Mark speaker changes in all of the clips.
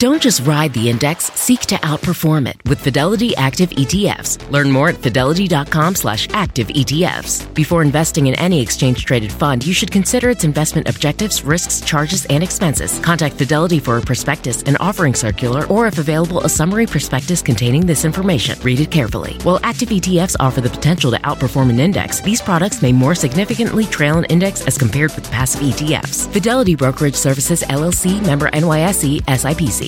Speaker 1: Don't just ride the index, seek to outperform it with Fidelity Active ETFs. Learn more at fidelity.com slash active ETFs. Before investing in any exchange traded fund, you should consider its investment objectives, risks, charges, and expenses. Contact Fidelity for a prospectus, an offering circular, or if available, a summary prospectus containing this information. Read it carefully. While active ETFs offer the potential to outperform an index, these products may more significantly trail an index as compared with passive ETFs. Fidelity Brokerage Services LLC member NYSE SIPC.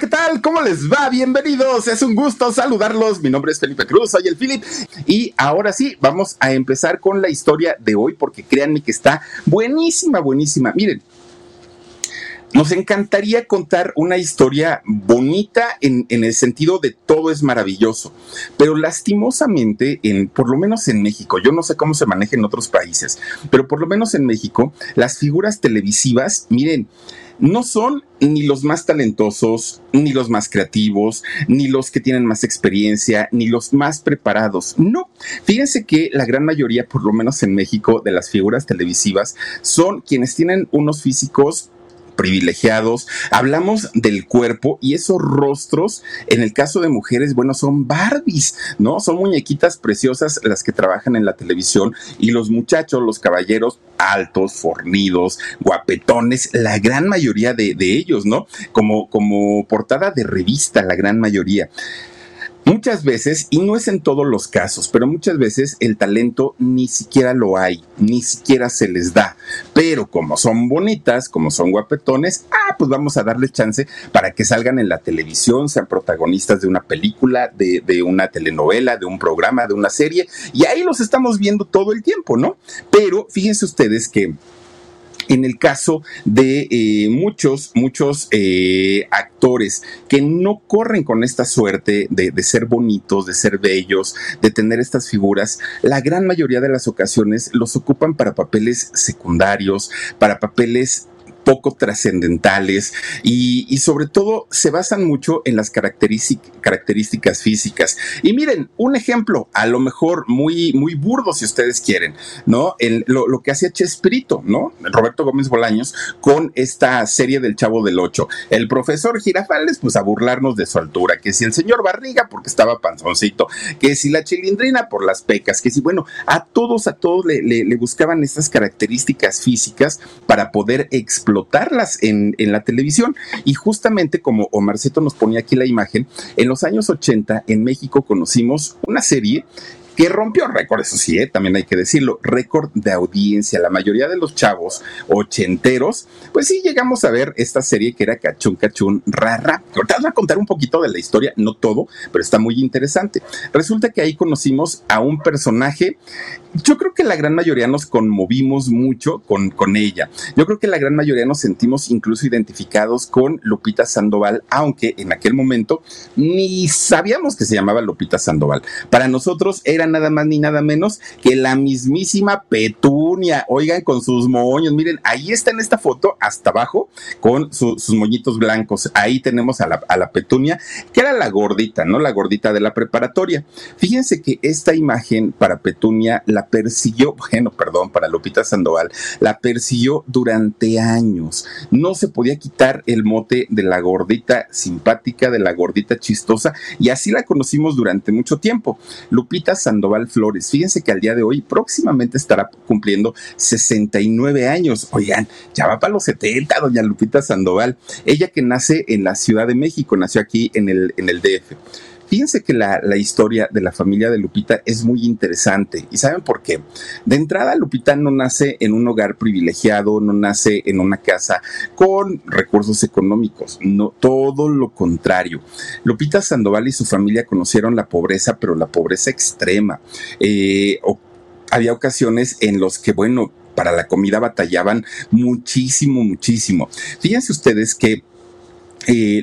Speaker 2: ¿Qué tal? ¿Cómo les va? Bienvenidos. Es un gusto saludarlos. Mi nombre es Felipe Cruz, soy el Philip. Y ahora sí, vamos a empezar con la historia de hoy porque créanme que está buenísima, buenísima. Miren, nos encantaría contar una historia bonita en, en, el sentido de todo es maravilloso, pero lastimosamente, en, por lo menos en México, yo no sé cómo se maneja en otros países, pero por lo menos en México, las figuras televisivas, miren, no son ni los más talentosos, ni los más creativos, ni los que tienen más experiencia, ni los más preparados. No, fíjense que la gran mayoría, por lo menos en México, de las figuras televisivas son quienes tienen unos físicos privilegiados, hablamos del cuerpo y esos rostros, en el caso de mujeres, bueno, son Barbies, ¿no? Son muñequitas preciosas las que trabajan en la televisión y los muchachos, los caballeros altos, fornidos, guapetones, la gran mayoría de, de ellos, ¿no? Como, como portada de revista, la gran mayoría. Muchas veces, y no es en todos los casos, pero muchas veces el talento ni siquiera lo hay, ni siquiera se les da. Pero como son bonitas, como son guapetones, ah, pues vamos a darles chance para que salgan en la televisión, sean protagonistas de una película, de, de una telenovela, de un programa, de una serie, y ahí los estamos viendo todo el tiempo, ¿no? Pero fíjense ustedes que en el caso de eh, muchos, muchos eh, actores que no corren con esta suerte de, de, ser bonitos, de ser bellos, de tener estas figuras, la gran mayoría de las ocasiones los ocupan para papeles secundarios, para papeles poco trascendentales y, sobre todo se basan mucho en las características físicas. Y miren, un ejemplo, a lo mejor muy, muy burdo si ustedes quieren, ¿no? Lo, que hacía Chespirito, ¿no? Roberto Gómez Bolaños con esta serie del Chavo del Ocho. El profesor Girafales, pues a burlarnos de su altura, que si el señor Barriga porque estaba panzoncito, que si la chilindrina por las pecas, que si, bueno, a todos, a todos le buscaban estas características físicas para poder explotar en, en, la televisión. Y justamente como Omarceto nos ponía aquí la imagen, en los años 80 en México conocimos una serie que rompió récord, eso sí, ¿eh? también hay que decirlo, récord de audiencia. La mayoría de los chavos ochenteros, pues sí llegamos a ver esta serie que era Cachún Cachún Rara. Ahorita os voy a contar un poquito de la historia, no todo, pero está muy interesante. Resulta que ahí conocimos a un personaje yo creo que la gran mayoría nos conmovimos mucho con, con, ella. Yo creo que la gran mayoría nos sentimos incluso identificados con Lupita Sandoval, aunque en aquel momento ni sabíamos que se llamaba Lupita Sandoval. Para nosotros era nada más ni nada menos que la mismísima Petunia. Oigan, con sus moños. Miren, ahí está en esta foto, hasta abajo, con su, sus moñitos blancos. Ahí tenemos a la, a la Petunia, que era la gordita, ¿no? La gordita de la preparatoria. Fíjense que esta imagen para Petunia la persiguió, bueno, perdón, para Lupita Sandoval, la persiguió durante años. No se podía quitar el mote de la gordita simpática, de la gordita chistosa, y así la conocimos durante mucho tiempo. Lupita Sandoval Flores, fíjense que al día de hoy próximamente estará cumpliendo 69 años. Oigan, ya va para los 70, doña Lupita Sandoval. Ella que nace en la Ciudad de México, nació aquí en el, en el DF. Fíjense que la, la, historia de la familia de Lupita es muy interesante. ¿Y saben por qué? De entrada, Lupita no nace en un hogar privilegiado, no nace en una casa con recursos económicos, no, todo lo contrario. Lupita Sandoval y su familia conocieron la pobreza, pero la pobreza extrema. Eh, había ocasiones en los que, bueno, para la comida batallaban muchísimo, muchísimo. Fíjense ustedes que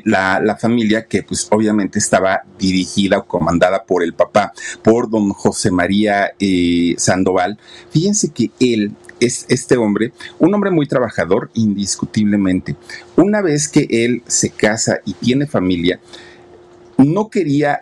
Speaker 2: la, la, familia que pues obviamente estaba dirigida o comandada por el papá, por don José María eh, Sandoval. Fíjense que él es este hombre, un hombre muy trabajador, indiscutiblemente. Una vez que él se casa y tiene familia, no quería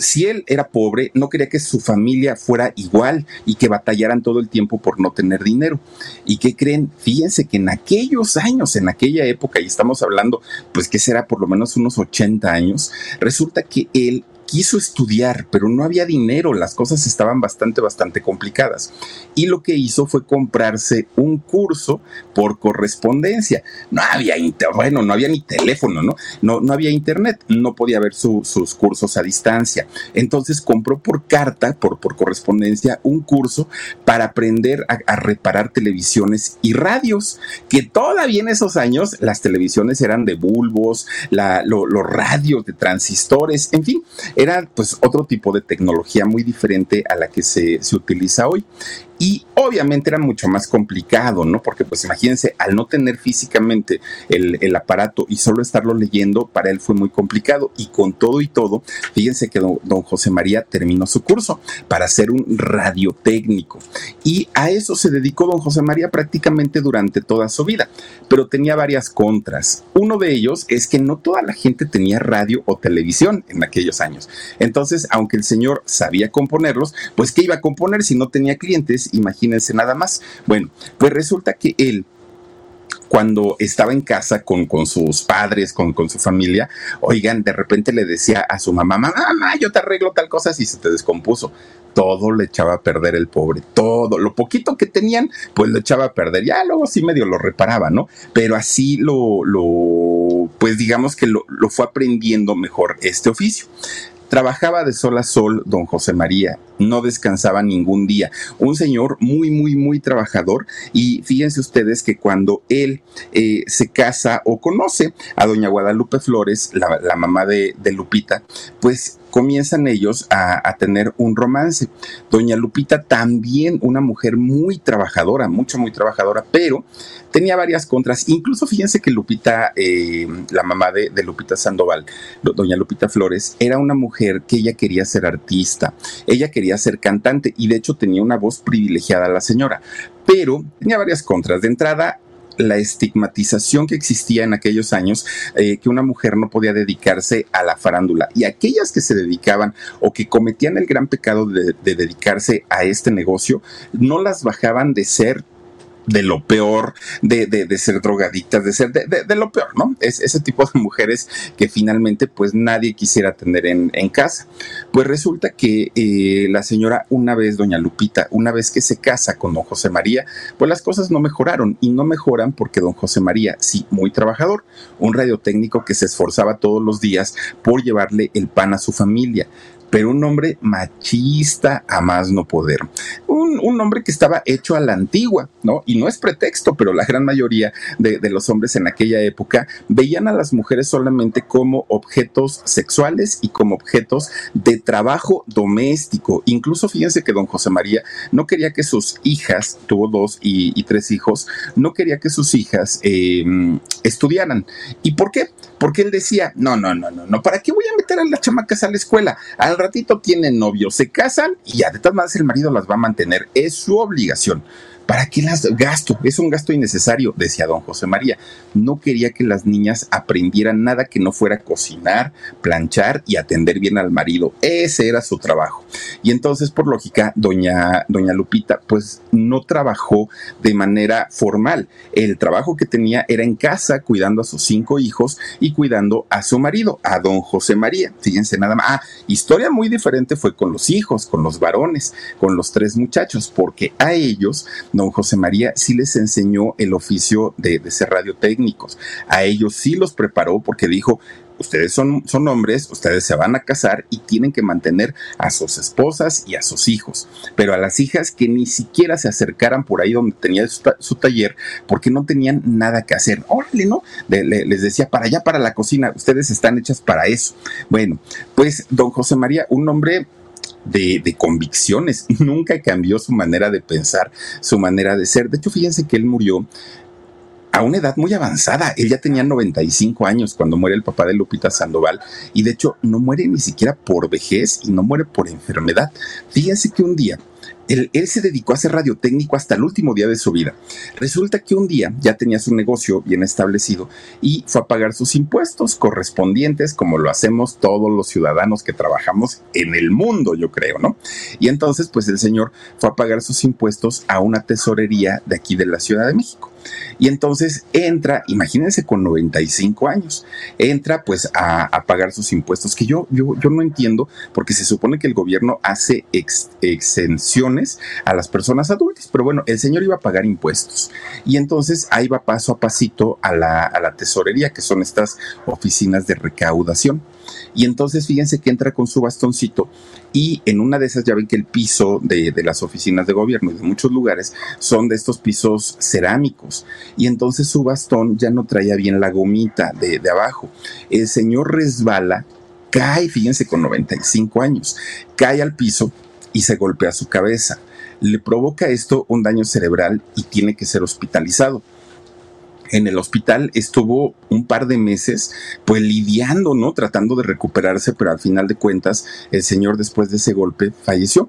Speaker 2: si él era pobre, no quería que su familia fuera igual y que batallaran todo el tiempo por no tener dinero. ¿Y qué creen? Fíjense que en aquellos años, en aquella época, y estamos hablando, pues que será por lo menos unos 80 años, resulta que él quiso estudiar, pero no había dinero, las cosas estaban bastante, bastante complicadas. Y lo que hizo fue comprarse un curso por correspondencia. No había, bueno, no había ni teléfono, ¿no? No, no había internet, no podía ver sus cursos a distancia. Entonces compró por carta, por, por correspondencia, un curso para aprender a, reparar televisiones y radios, que todavía en esos años las televisiones eran de bulbos, los radios de transistores, en fin, era pues otro tipo de tecnología muy diferente a la que se, se utiliza hoy y obviamente era mucho más complicado, ¿no? Porque pues imagínense, al no tener físicamente el, aparato y solo estarlo leyendo, para él fue muy complicado y con todo y todo, fíjense que don, José María terminó su curso para ser un radiotécnico y a eso se dedicó don José María prácticamente durante toda su vida, pero tenía varias contras. Uno de ellos es que no toda la gente tenía radio o televisión en aquellos años. Entonces, aunque el señor sabía componerlos, pues ¿qué iba a componer si no tenía clientes imagínense nada más. Bueno, pues resulta que él cuando estaba en casa con, con sus padres, con, con, su familia, oigan, de repente le decía a su mamá, mamá, yo te arreglo tal cosa si se te descompuso. Todo le echaba a perder el pobre, todo, lo poquito que tenían, pues lo echaba a perder. Ya luego sí medio lo reparaba, ¿no? Pero así lo, lo pues digamos que lo, lo fue aprendiendo mejor este oficio. Trabajaba de sol a sol don José María, no descansaba ningún día. Un señor muy, muy, muy trabajador y fíjense ustedes que cuando él eh, se casa o conoce a doña Guadalupe Flores, la, mamá de, de Lupita, pues comienzan ellos a, tener un romance. Doña Lupita también una mujer muy trabajadora, mucho, muy trabajadora, pero tenía varias contras. Incluso fíjense que Lupita, eh, la mamá de, de, Lupita Sandoval, doña Lupita Flores, era una mujer que ella quería ser artista, ella quería ser cantante y de hecho tenía una voz privilegiada la señora, pero tenía varias contras. De entrada, la estigmatización que existía en aquellos años, eh, que una mujer no podía dedicarse a la farándula. Y aquellas que se dedicaban o que cometían el gran pecado de dedicarse a este negocio, no las bajaban de ser de lo peor, de, de, ser drogadictas, de ser de, lo peor, ¿no? Es ese tipo de mujeres que finalmente pues nadie quisiera tener en, casa. Pues resulta que eh, la señora una vez, doña Lupita, una vez que se casa con don José María, pues las cosas no mejoraron y no mejoran porque don José María, sí, muy trabajador, un radiotécnico que se esforzaba todos los días por llevarle el pan a su familia pero un hombre machista a más no poder. Un, un, hombre que estaba hecho a la antigua, ¿no? Y no es pretexto, pero la gran mayoría de, de, los hombres en aquella época veían a las mujeres solamente como objetos sexuales y como objetos de trabajo doméstico. Incluso fíjense que don José María no quería que sus hijas, tuvo dos y, tres hijos, no quería que sus hijas eh, estudiaran. ¿Y por qué? Porque él decía, no, no, no, no, no, ¿para qué voy a meter a las chamacas a la escuela? Al ratito tienen novio, se casan y ya de todas maneras el marido las va a mantener. Es su obligación. ¿Para qué las gasto? Es un gasto innecesario, decía don José María. No quería que las niñas aprendieran nada que no fuera cocinar, planchar y atender bien al marido. Ese era su trabajo. Y entonces, por lógica, doña, doña Lupita, pues no trabajó de manera formal. El trabajo que tenía era en casa, cuidando a sus cinco hijos y cuidando a su marido, a don José María. Fíjense nada más. Ah, historia muy diferente fue con los hijos, con los varones, con los tres muchachos, porque a ellos don José María sí les enseñó el oficio de, ser radiotécnicos. A ellos sí los preparó porque dijo, ustedes son, son, hombres, ustedes se van a casar y tienen que mantener a sus esposas y a sus hijos. Pero a las hijas que ni siquiera se acercaran por ahí donde tenía su, taller porque no tenían nada que hacer. Órale, ¿no? les decía, para allá, para la cocina, ustedes están hechas para eso. Bueno, pues don José María, un hombre de, convicciones, nunca cambió su manera de pensar, su manera de ser. De hecho, fíjense que él murió a una edad muy avanzada. Él ya tenía 95 años cuando muere el papá de Lupita Sandoval y de hecho no muere ni siquiera por vejez y no muere por enfermedad. Fíjense que un día él, se dedicó a ser radiotécnico hasta el último día de su vida. Resulta que un día ya tenía su negocio bien establecido y fue a pagar sus impuestos correspondientes, como lo hacemos todos los ciudadanos que trabajamos en el mundo, yo creo, ¿no? Y entonces, pues el señor fue a pagar sus impuestos a una tesorería de aquí de la Ciudad de México. Y entonces entra, imagínense con 95 años, entra pues a, pagar sus impuestos, que yo, yo, yo no entiendo, porque se supone que el gobierno hace exenciones a las personas adultas, pero bueno, el señor iba a pagar impuestos. Y entonces ahí va paso a pasito a la, a la tesorería, que son estas oficinas de recaudación. Y entonces fíjense que entra con su bastoncito y en una de esas ya ven que el piso de, las oficinas de gobierno y de muchos lugares son de estos pisos cerámicos. Y entonces su bastón ya no traía bien la gomita de, de abajo. El señor resbala, cae, fíjense, con 95 años, cae al piso y se golpea su cabeza. Le provoca esto un daño cerebral y tiene que ser hospitalizado en el hospital estuvo un par de meses pues lidiando, ¿no? Tratando de recuperarse, pero al final de cuentas el señor después de ese golpe falleció.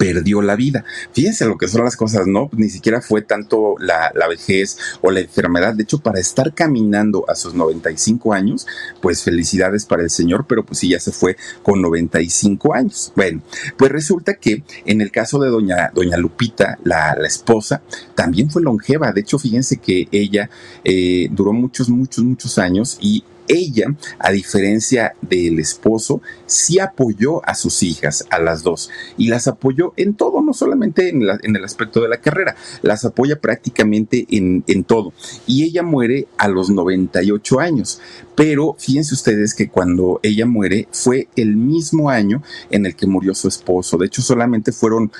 Speaker 2: perdió la vida. Fíjense lo que son las cosas, ¿no? Ni siquiera fue tanto la, vejez o la enfermedad. De hecho, para estar caminando a sus 95 años, pues felicidades para el señor, pero pues sí, ya se fue con 95 años. Bueno, pues resulta que en el caso de doña, doña Lupita, la, esposa, también fue longeva. De hecho, fíjense que ella eh, duró muchos, muchos, muchos años y ella, a diferencia del esposo, sí apoyó a sus hijas, a las dos, y las apoyó en todo, no solamente en, el aspecto de la carrera, las apoya prácticamente en, en todo. Y ella muere a los 98 años, pero fíjense ustedes que cuando ella muere fue el mismo año en el que murió su esposo. De hecho, solamente fueron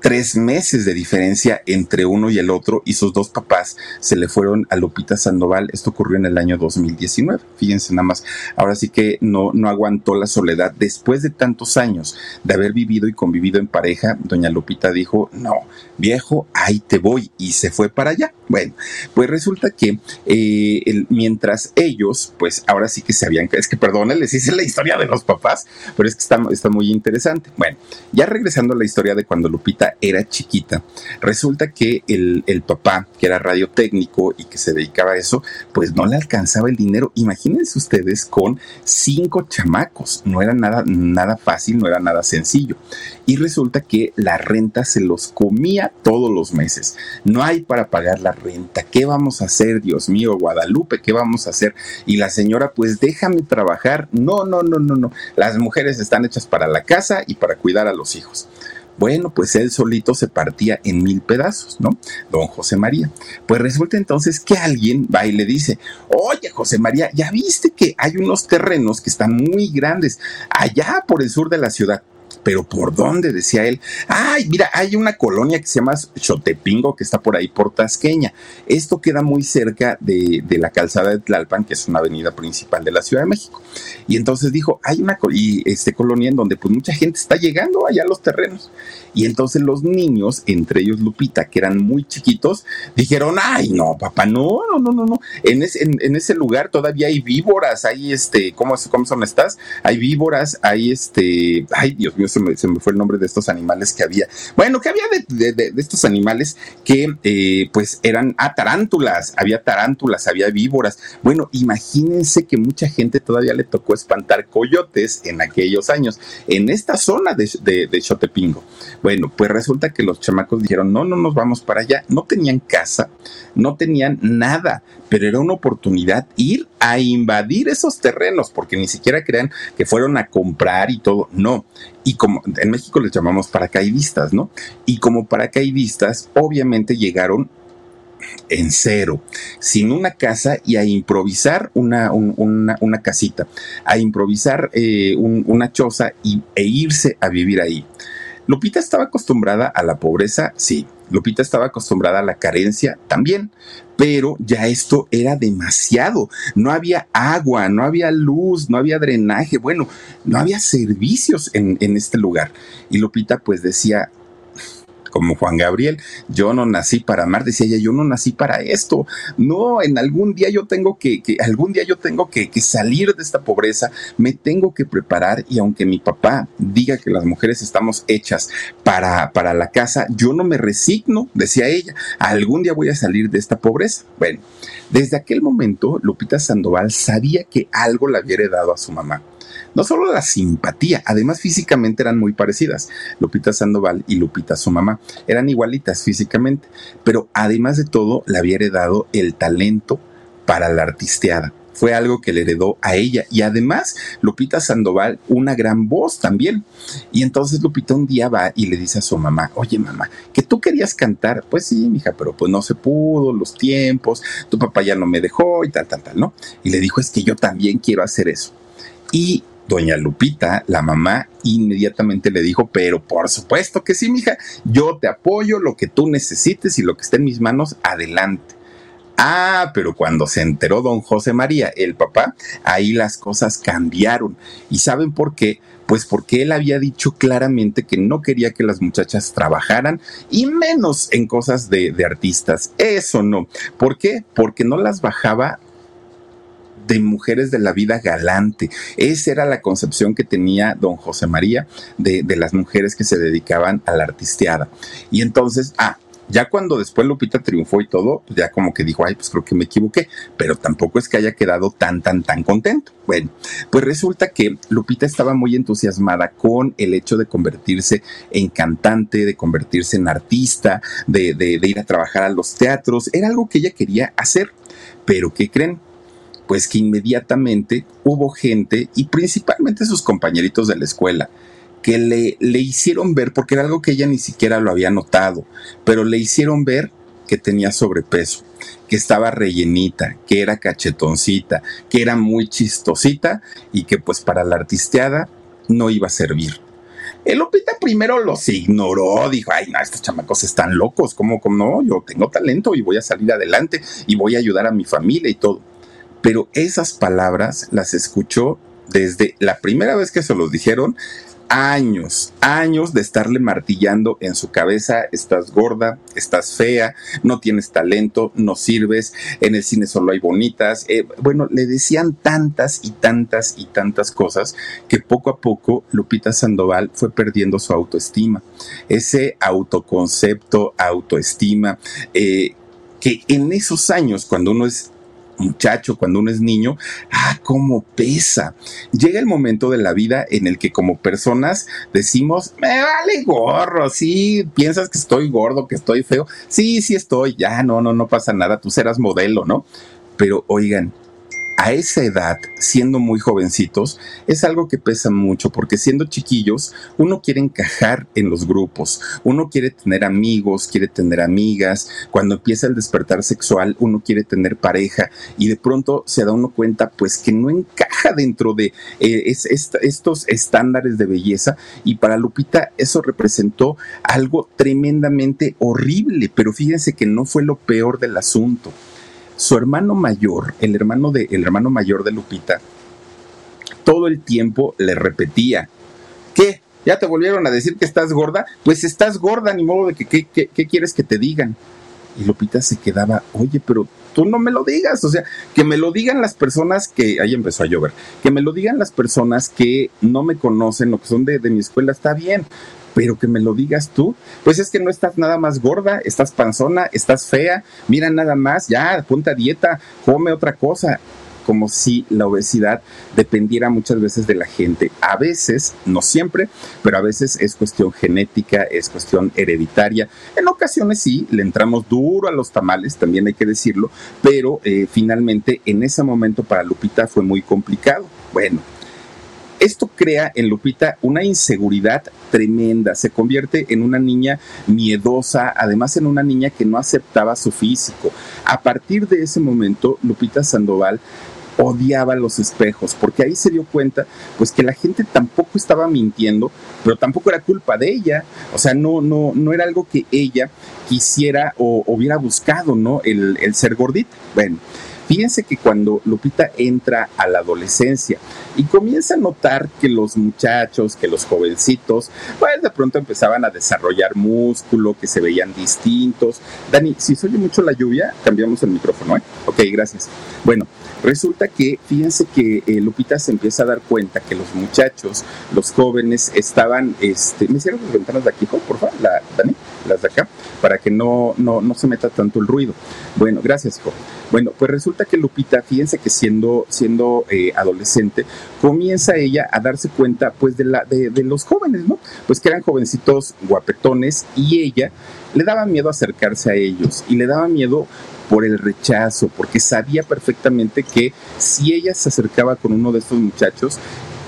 Speaker 2: tres meses de diferencia entre uno y el otro y sus dos papás se le fueron a Lupita Sandoval. Esto ocurrió en el año 2019. Fíjense nada más. Ahora sí que no, no aguantó la soledad. Después de tantos años de haber vivido y convivido en pareja, doña Lupita dijo, no, viejo, ahí te voy y se fue para allá. Bueno, pues resulta que eh, mientras ellos, pues ahora sí que se habían, es que perdón, les hice la historia de los papás, pero es que está, está muy interesante. Bueno, ya regresando a la historia de cuando Lupita era chiquita, resulta que el, el papá, que era radiotécnico y que se dedicaba a eso, pues no le alcanzaba el dinero. Imagínense ustedes con cinco chamacos, no era nada, nada fácil, no era nada sencillo. Y resulta que la renta se los comía todos los meses. No hay para pagar la renta. ¿Qué vamos a hacer, Dios mío, Guadalupe? ¿Qué vamos a hacer? Y la señora, pues déjame trabajar. No, no, no, no, no. Las mujeres están hechas para la casa y para cuidar a los hijos. Bueno, pues él solito se partía en mil pedazos, ¿no? Don José María. Pues resulta entonces que alguien va y le dice, oye José María, ya viste que hay unos terrenos que están muy grandes allá por el sur de la ciudad pero ¿por dónde? Decía él. Ay, mira, hay una colonia que se llama Chotepingo, que está por ahí por Tasqueña. Esto queda muy cerca de, la calzada de Tlalpan, que es una avenida principal de la Ciudad de México. Y entonces dijo, hay una y este colonia en donde pues mucha gente está llegando allá a los terrenos. Y entonces los niños, entre ellos Lupita, que eran muy chiquitos, dijeron, ay, no, papá, no, no, no, no, no. En, en, ese lugar todavía hay víboras, hay este, ¿cómo, ¿cómo son estas? Hay víboras, hay este, ay, Dios mío, se me, fue el nombre de estos animales que había. Bueno, que había de, estos animales que eh, pues eran ah, tarántulas, había tarántulas, había víboras. Bueno, imagínense que mucha gente todavía le tocó espantar coyotes en aquellos años, en esta zona de, de, Chotepingo. Bueno, pues resulta que los chamacos dijeron, no, no nos vamos para allá. No tenían casa, no tenían nada, pero era una oportunidad ir a invadir esos terrenos, porque ni siquiera crean que fueron a comprar y todo. No, y como en México les llamamos paracaidistas, ¿no? Y como paracaidistas, obviamente llegaron en cero, sin una casa y a improvisar una, una, casita, a improvisar eh, una choza y, e irse a vivir ahí. Lupita estaba acostumbrada a la pobreza, sí. Lupita estaba acostumbrada a la carencia también, pero ya esto era demasiado. No había agua, no había luz, no había drenaje, bueno, no había servicios en, en este lugar. Y Lupita pues decía, como Juan Gabriel, yo no nací para amar, decía ella, yo no nací para esto, no, en algún día yo tengo que, que algún día yo tengo que, que, salir de esta pobreza, me tengo que preparar y aunque mi papá diga que las mujeres estamos hechas para, para la casa, yo no me resigno, decía ella, algún día voy a salir de esta pobreza. Bueno, desde aquel momento, Lupita Sandoval sabía que algo le había heredado a su mamá no solo la simpatía, además físicamente eran muy parecidas. Lupita Sandoval y Lupita su mamá eran igualitas físicamente, pero además de todo le había heredado el talento para la artisteada fue algo que le heredó a ella. Y además, Lupita Sandoval, una gran voz también. Y entonces Lupita un día va y le dice a su mamá, oye mamá, que tú querías cantar. Pues sí, mija, pero pues no se pudo, los tiempos, tu papá ya no me dejó y tal, tal, tal, ¿no? Y le dijo, es que yo también quiero hacer eso. Y doña Lupita, la mamá, inmediatamente le dijo, pero por supuesto que sí, mija, yo te apoyo, lo que tú necesites y lo que esté en mis manos, adelante. Ah, pero cuando se enteró don José María, el papá, ahí las cosas cambiaron. ¿Y saben por qué? Pues porque él había dicho claramente que no quería que las muchachas trabajaran y menos en cosas de, de artistas. Eso no. ¿Por qué? Porque no las bajaba de mujeres de la vida galante. Esa era la concepción que tenía don José María de, de las mujeres que se dedicaban a la artisteada. Y entonces, ah, ya cuando después Lupita triunfó y todo, pues ya como que dijo, ay, pues creo que me equivoqué, pero tampoco es que haya quedado tan, tan, tan contento. Bueno, pues resulta que Lupita estaba muy entusiasmada con el hecho de convertirse en cantante, de convertirse en artista, de, de, de ir a trabajar a los teatros, era algo que ella quería hacer. Pero ¿qué creen? Pues que inmediatamente hubo gente y principalmente sus compañeritos de la escuela que le, le hicieron ver, porque era algo que ella ni siquiera lo había notado, pero le hicieron ver que tenía sobrepeso, que estaba rellenita, que era cachetoncita, que era muy chistosita y que pues para la artisteada no iba a servir. El Lupita primero los ignoró, dijo, ay, no, estos chamacos están locos, ¿cómo, cómo no? Yo tengo talento y voy a salir adelante y voy a ayudar a mi familia y todo pero esas palabras las escuchó desde la primera vez que se los dijeron, años, años de estarle martillando en su cabeza, estás gorda, estás fea, no tienes talento, no sirves, en el cine solo hay bonitas. Eh, bueno, le decían tantas y tantas y tantas cosas que poco a poco Lupita Sandoval fue perdiendo su autoestima. Ese autoconcepto, autoestima, eh, que en esos años, cuando uno es muchacho, cuando uno es niño, ah, cómo pesa. Llega el momento de la vida en el que como personas decimos, me vale gorro, sí, piensas que estoy gordo, que estoy feo, sí, sí estoy, ya, no, no, no pasa nada, tú serás modelo, ¿no? Pero oigan, a esa edad, siendo muy jovencitos, es algo que pesa mucho porque siendo chiquillos, uno quiere encajar en los grupos, uno quiere tener amigos, quiere tener amigas, cuando empieza el despertar sexual, uno quiere tener pareja y de pronto se da uno cuenta pues que no encaja dentro de eh, es, es, estos estándares de belleza y para Lupita eso representó algo tremendamente horrible, pero fíjense que no fue lo peor del asunto su hermano mayor, el hermano, de, el hermano mayor de Lupita, todo el tiempo le repetía, ¿qué? ¿Ya te volvieron a decir que estás gorda? Pues estás gorda, ni modo de que qué, quieres que te digan. Y Lupita se quedaba, oye, pero tú no me lo digas, o sea, que me lo digan las personas que, ahí empezó a llover, que me lo digan las personas que no me conocen o que son de, de mi escuela, está bien, pero que me lo digas tú, pues es que no estás nada más gorda, estás panzona, estás fea, mira nada más, ya, ponte a dieta, come otra cosa como si la obesidad dependiera muchas veces de la gente. A veces, no siempre, pero a veces es cuestión genética, es cuestión hereditaria. En ocasiones sí, le entramos duro a los tamales, también hay que decirlo, pero eh, finalmente en ese momento para Lupita fue muy complicado. Bueno, esto crea en Lupita una inseguridad tremenda, se convierte en una niña miedosa, además en una niña que no aceptaba su físico. A partir de ese momento, Lupita Sandoval odiaba los espejos, porque ahí se dio cuenta pues que la gente tampoco estaba mintiendo, pero tampoco era culpa de ella, o sea, no, no, no era algo que ella quisiera o hubiera buscado, ¿no? El, el ser gordita. Bueno, Fíjense que cuando Lupita entra a la adolescencia y comienza a notar que los muchachos, que los jovencitos, pues de pronto empezaban a desarrollar músculo, que se veían distintos. Dani, si se oye mucho la lluvia, cambiamos el micrófono, ¿eh? Ok, gracias. Bueno, resulta que, fíjense que eh, Lupita se empieza a dar cuenta que los muchachos, los jóvenes, estaban, este, ¿me cierran las ventanas de aquí, por favor, la, Dani? Las de acá, para que no, no, no se meta tanto el ruido. Bueno, gracias, hijo. Bueno, pues resulta que Lupita, fíjense que siendo, siendo eh, adolescente, comienza ella a darse cuenta pues de, la, de, los jóvenes, ¿no? Pues que eran jovencitos guapetones y ella le daba miedo acercarse a ellos y le daba miedo por el rechazo, porque sabía perfectamente que si ella se acercaba con uno de estos muchachos,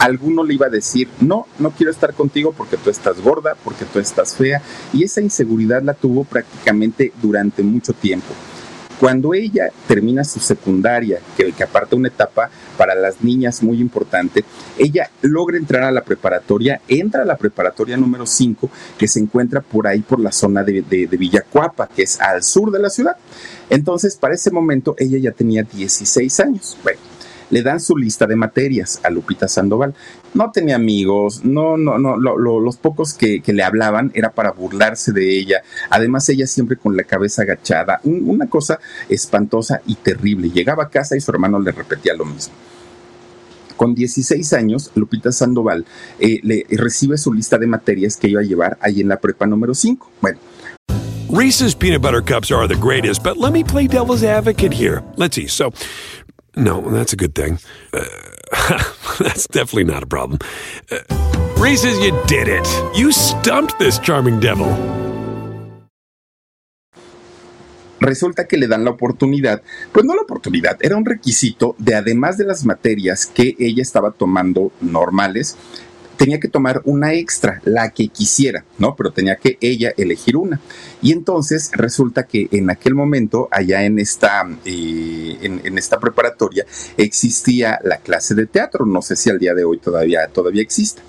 Speaker 2: alguno le iba a decir, no, no quiero estar contigo porque tú estás gorda, porque tú estás fea, y esa inseguridad la tuvo prácticamente durante mucho tiempo. Cuando ella termina su secundaria, que, que aparte una etapa para las niñas muy importante, ella logra entrar a la preparatoria, entra a la preparatoria número 5, que se encuentra por ahí por la zona de, de, de Villacuapa, que es al sur de la ciudad. Entonces, para ese momento, ella ya tenía 16 años. Bueno, le dan su lista de materias a Lupita Sandoval. No tenía amigos, no, no, no, lo, lo, los pocos que, que, le hablaban era para burlarse de ella. Además, ella siempre con la cabeza agachada, un, una cosa espantosa y terrible. Llegaba a casa y su hermano le repetía lo mismo. Con 16 años, Lupita Sandoval eh, le recibe su lista de materias que iba a llevar ahí en la prepa número 5. Bueno,
Speaker 3: Reese's peanut butter cups are the greatest, but let me play devil's advocate here. Let's see. So, no, that's a good thing. Uh, that's definitely not a problem. Uh, Reese's, you did it. You stumped this charming devil.
Speaker 2: Resulta que le dan la oportunidad, pues no la oportunidad, era un requisito de además de las materias que ella estaba tomando normales, tenía que tomar una extra, la que quisiera, ¿no? Pero tenía que ella elegir una. Y entonces resulta que en aquel momento, allá en esta, eh, en, esta preparatoria, existía la clase de teatro. No sé si al día de hoy todavía, todavía existe.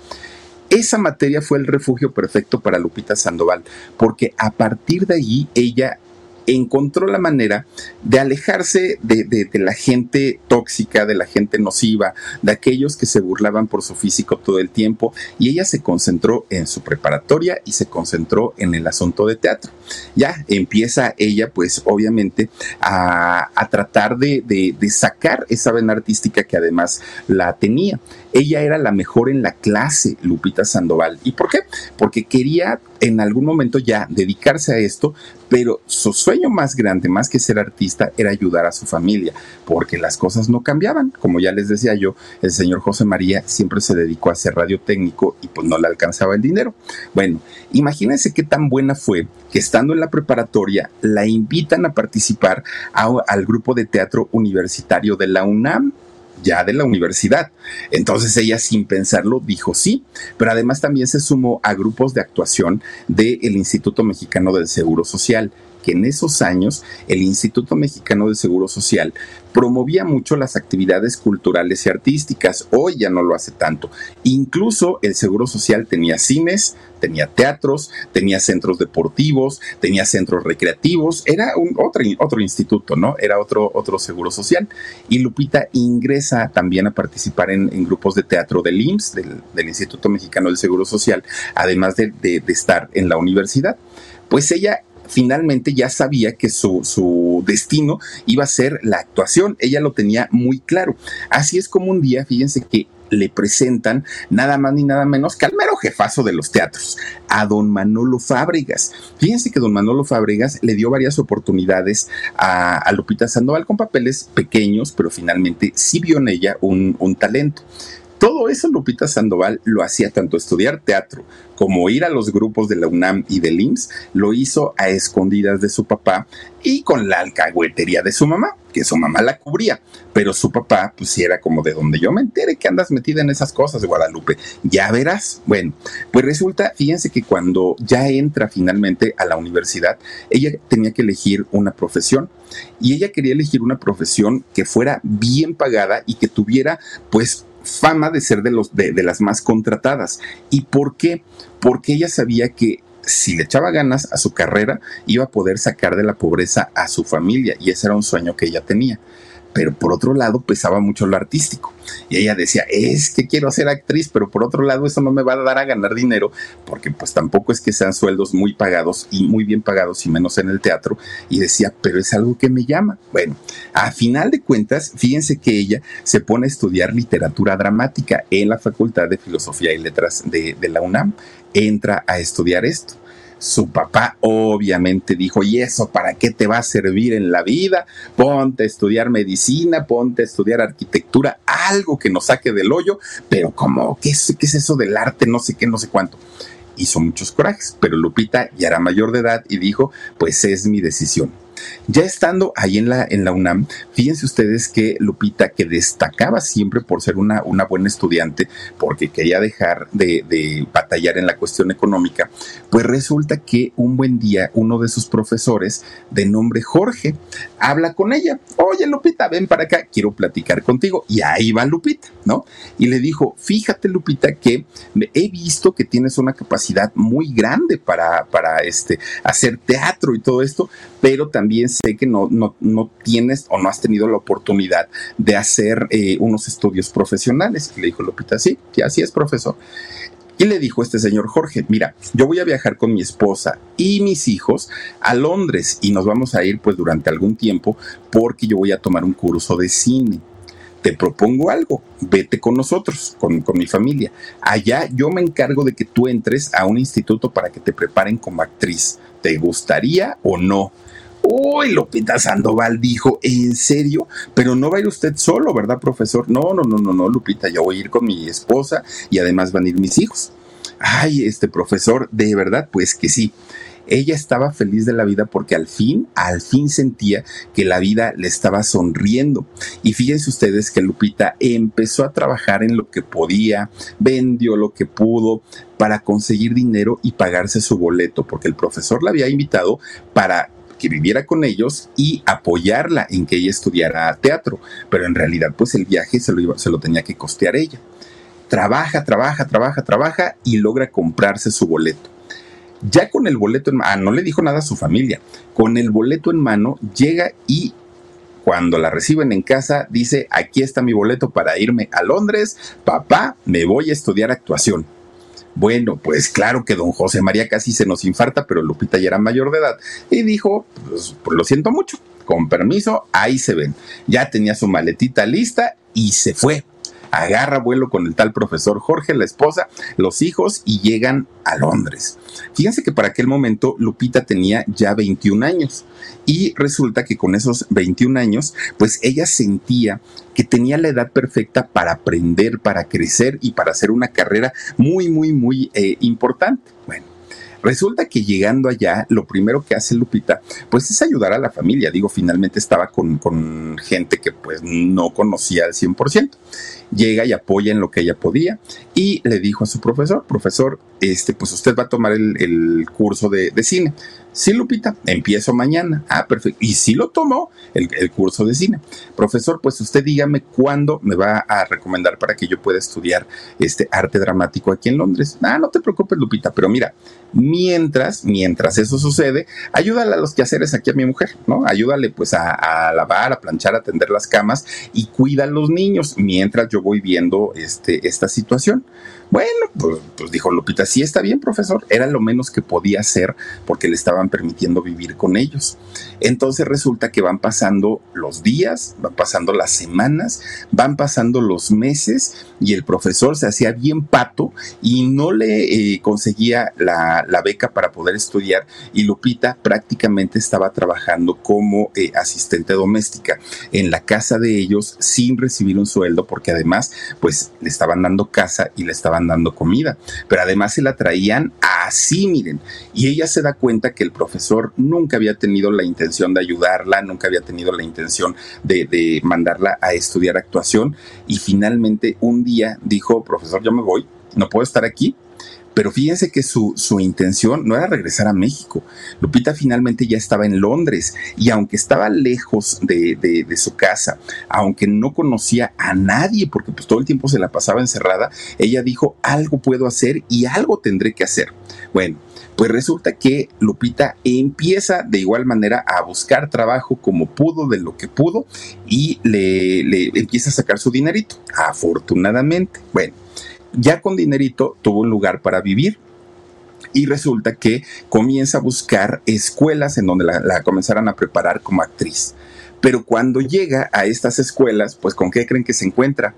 Speaker 2: Esa materia fue el refugio perfecto para Lupita Sandoval, porque a partir de allí ella encontró la manera de alejarse de, de, la gente tóxica, de la gente nociva, de aquellos que se burlaban por su físico todo el tiempo, y ella se concentró en su preparatoria y se concentró en el asunto de teatro. Ya empieza ella, pues obviamente, a, a tratar de, de sacar esa vena artística que además la tenía. Ella era la mejor en la clase, Lupita Sandoval. ¿Y por qué? Porque quería en algún momento ya dedicarse a esto, pero su sueño más grande, más que ser artista, era ayudar a su familia, porque las cosas no cambiaban. Como ya les decía yo, el señor José María siempre se dedicó a ser radio técnico y pues no le alcanzaba el dinero. Bueno, imagínense qué tan buena fue que estando en la preparatoria la invitan a participar al grupo de teatro universitario de la UNAM ya de la universidad. Entonces ella sin pensarlo dijo sí, pero además también se sumó a grupos de actuación del Instituto Mexicano del Seguro Social que en esos años el Instituto Mexicano del Seguro Social promovía mucho las actividades culturales y artísticas. Hoy ya no lo hace tanto. Incluso el Seguro Social tenía cines, tenía teatros, tenía centros deportivos, tenía centros recreativos. Era otro, otro instituto, ¿no? Era otro, otro Seguro Social. Y Lupita ingresa también a participar en, grupos de teatro del IMSS, del, del, Instituto Mexicano del Seguro Social, además de, de, de estar en la universidad. Pues ella finalmente ya sabía que su, su, destino iba a ser la actuación. Ella lo tenía muy claro. Así es como un día, fíjense que le presentan nada más ni nada menos que al mero jefazo de los teatros, a don Manolo Fábregas. Fíjense que don Manolo Fábregas le dio varias oportunidades a, a Lupita Sandoval con papeles pequeños, pero finalmente sí vio en ella un, un talento. Todo eso Lupita Sandoval lo hacía tanto estudiar teatro como ir a los grupos de la UNAM y del IMSS, lo hizo a escondidas de su papá y con la alcahuetería de su mamá. que su mamá la cubría, pero su papá, pues era como de donde yo me entere que andas metida en esas cosas de Guadalupe. Ya verás. Bueno, pues resulta, fíjense que cuando ya entra finalmente a la universidad, ella tenía que elegir una profesión y ella quería elegir una profesión que fuera bien pagada y que tuviera, pues, fama de ser de, los, de, de las más contratadas. ¿Y por qué? Porque ella sabía que si le echaba ganas a su carrera, iba a poder sacar de la pobreza a su familia y ese era un sueño que ella tenía pero por otro lado pesaba mucho lo artístico. Y ella decía, es que quiero ser actriz, pero por otro lado eso no me va a dar a ganar dinero, porque pues tampoco es que sean sueldos muy pagados y muy bien pagados y menos en el teatro. Y decía, pero es algo que me llama. Bueno, a final de cuentas, fíjense que ella se pone a estudiar literatura dramática en la Facultad de Filosofía y Letras de, de la UNAM. Entra a estudiar esto. Su papá obviamente dijo, ¿y eso para qué te va a servir en la vida? Ponte a estudiar medicina, ponte a estudiar arquitectura, algo que nos saque del hoyo, pero como, ¿qué es, qué es eso del arte? No sé qué, no sé cuánto hizo muchos corajes, pero Lupita ya era mayor de edad y dijo, pues es mi decisión. Ya estando ahí en la, en la UNAM, fíjense ustedes que Lupita, que destacaba siempre por ser una, una buena estudiante, porque quería dejar de, de batallar en la cuestión económica, pues resulta que un buen día uno de sus profesores, de nombre Jorge, habla con ella. Oye, Lupita, ven para acá, quiero platicar contigo. Y ahí va Lupita, ¿no? Y le dijo, fíjate, Lupita, que he visto que tienes una capacidad muy grande para, para este, hacer teatro y todo esto, pero también sé que no, no, no tienes o no has tenido la oportunidad de hacer eh, unos estudios profesionales. Le dijo Lupita, sí, que así es, profesor. Y le dijo este señor Jorge, mira, yo voy a viajar con mi esposa y mis hijos a Londres y nos vamos a ir pues durante algún tiempo porque yo voy a tomar un curso de cine. Te propongo algo, vete con nosotros, con, con mi familia. Allá yo me encargo de que tú entres a un instituto para que te preparen como actriz. ¿Te gustaría o no? Uy, Lupita Sandoval dijo, ¿en serio? Pero no va a ir usted solo, ¿verdad, profesor? No, no, no, no, no, Lupita, yo voy a ir con mi esposa y además van a ir mis hijos. Ay, este profesor, de verdad, pues que sí. Ella estaba feliz de la vida porque al fin, al fin sentía que la vida le estaba sonriendo. Y fíjense ustedes que Lupita empezó a trabajar en lo que podía, vendió lo que pudo para conseguir dinero y pagarse su boleto, porque el profesor la había invitado para que viviera con ellos y apoyarla en que ella estudiara teatro, pero en realidad pues el viaje se lo, se lo tenía que costear ella. Trabaja, trabaja, trabaja, trabaja y logra comprarse su boleto. Ya con el boleto en mano, ah, no le dijo nada a su familia, con el boleto en mano llega y cuando la reciben en casa dice, aquí está mi boleto para irme a Londres, papá, me voy a estudiar actuación. Bueno, pues claro que don José María casi se nos infarta, pero Lupita ya era mayor de edad y dijo, pues, pues, lo siento mucho, con permiso, ahí se ven. Ya tenía su maletita lista y se fue. Agarra vuelo con el tal profesor Jorge, la esposa, los hijos y llegan a Londres. Fíjense que para aquel momento Lupita tenía ya 21 años y resulta que con esos 21 años, pues ella sentía que tenía la edad perfecta para aprender, para crecer y para hacer una carrera muy, muy, muy eh, importante. Bueno. Resulta que llegando allá, lo primero que hace Lupita, pues es ayudar a la familia. Digo, finalmente estaba con, con gente que pues no conocía al 100% llega y apoya en lo que ella podía y le dijo a su profesor, profesor, este, pues usted va a tomar el, curso de, de, cine. Sí, Lupita, empiezo mañana. Ah, perfecto. Y sí lo tomó el, curso de cine. Profesor, pues usted dígame cuándo me va a recomendar para que yo pueda estudiar este arte dramático aquí en Londres. Ah, no te preocupes, Lupita, pero mira, mientras, mientras eso sucede, ayúdale a los quehaceres aquí a mi mujer, ¿no? Ayúdale pues a, a lavar, a planchar, a tender las camas y cuida a los niños mientras yo voy viendo este, esta situación. Bueno, pues, pues, dijo Lupita, sí está bien, profesor. Era lo menos que podía hacer porque le estaban permitiendo vivir con ellos. Entonces resulta que van pasando los días, van pasando las semanas, van pasando los meses y el profesor se hacía bien pato y no le eh, conseguía la, beca para poder estudiar y Lupita prácticamente estaba trabajando como eh, asistente doméstica en la casa de ellos sin recibir un sueldo porque además pues le estaban dando casa y le estaban dando comida, pero además se la traían así, miren, y ella se da cuenta que el profesor nunca había tenido la de ayudarla, nunca había tenido la intención de, de mandarla a estudiar actuación y finalmente un día dijo, profesor, yo me voy, no puedo estar aquí, pero fíjense que su, su, intención no era regresar a México. Lupita finalmente ya estaba en Londres y aunque estaba lejos de, de, de, su casa, aunque no conocía a nadie porque pues todo el tiempo se la pasaba encerrada, ella dijo algo puedo hacer y algo tendré que hacer. Bueno, pues resulta que Lupita empieza de igual manera a buscar trabajo como pudo, de lo que pudo, y le, empieza a sacar su dinerito, afortunadamente. Bueno, ya con dinerito tuvo un lugar para vivir, y resulta que comienza a buscar escuelas en donde la, la, comenzaran a preparar como actriz. Pero cuando llega a estas escuelas, pues ¿con qué creen que se encuentra?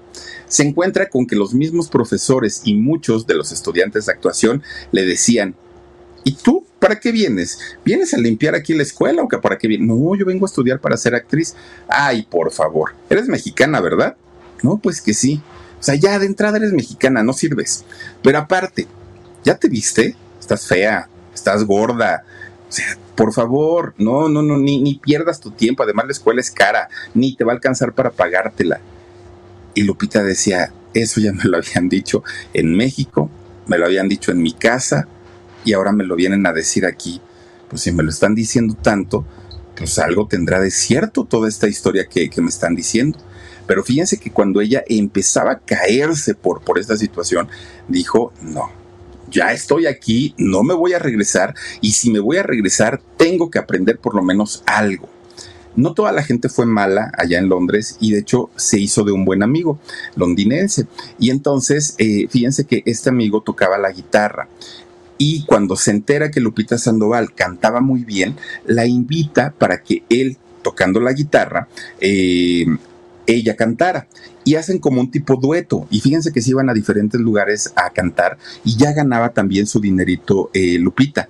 Speaker 2: Se encuentra con que los mismos profesores y muchos de los estudiantes de actuación le decían, ¿y tú para qué vienes? ¿Vienes a limpiar aquí la escuela o que para qué vienes? No, yo vengo a estudiar para ser actriz. Ay, por favor, eres mexicana, ¿verdad? No, pues que sí. O sea, ya de entrada eres mexicana, no sirves. Pero aparte, ¿ya te viste? Estás fea, estás gorda. O sea, por favor, no, no, no, ni, ni pierdas tu tiempo. Además, la escuela es cara, ni te va a alcanzar para pagártela. Y Lupita decía, eso ya me lo habían dicho en México, me lo habían dicho en mi casa, y ahora me lo vienen a decir aquí. Pues si me lo están diciendo tanto, pues algo tendrá de cierto toda esta historia que, que me están diciendo. Pero fíjense que cuando ella empezaba a caerse por, por esta situación, dijo, no, ya estoy aquí, no me voy a regresar y si me voy a regresar, tengo que aprender por lo menos algo. No toda la gente fue mala allá en Londres y de hecho se hizo de un buen amigo londinense. Y entonces, eh, fíjense que este amigo tocaba la guitarra y cuando se entera que Lupita Sandoval cantaba muy bien, la invita para que él, tocando la guitarra, eh, ella cantara. Y hacen como un tipo dueto. Y fíjense que se iban a diferentes lugares a cantar y ya ganaba también su dinerito eh, Lupita.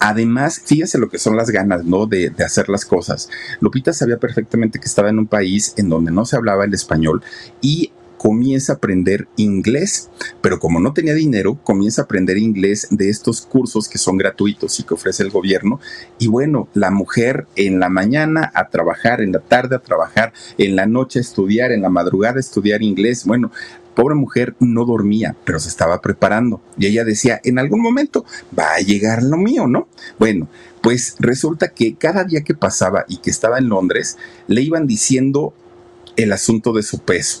Speaker 2: Además, fíjense lo que son las ganas, ¿no? De, de, hacer las cosas. Lupita sabía perfectamente que estaba en un país en donde no se hablaba el español y comienza a aprender inglés, pero como no tenía dinero, comienza a aprender inglés de estos cursos que son gratuitos y que ofrece el gobierno. Y bueno, la mujer en la mañana a trabajar, en la tarde a trabajar, en la noche a estudiar, en la madrugada a estudiar inglés. Bueno, pobre mujer no dormía, pero se estaba preparando. Y ella decía, en algún momento va a llegar lo mío, ¿no? Bueno, pues resulta que cada día que pasaba y que estaba en Londres, le iban diciendo el asunto de su peso.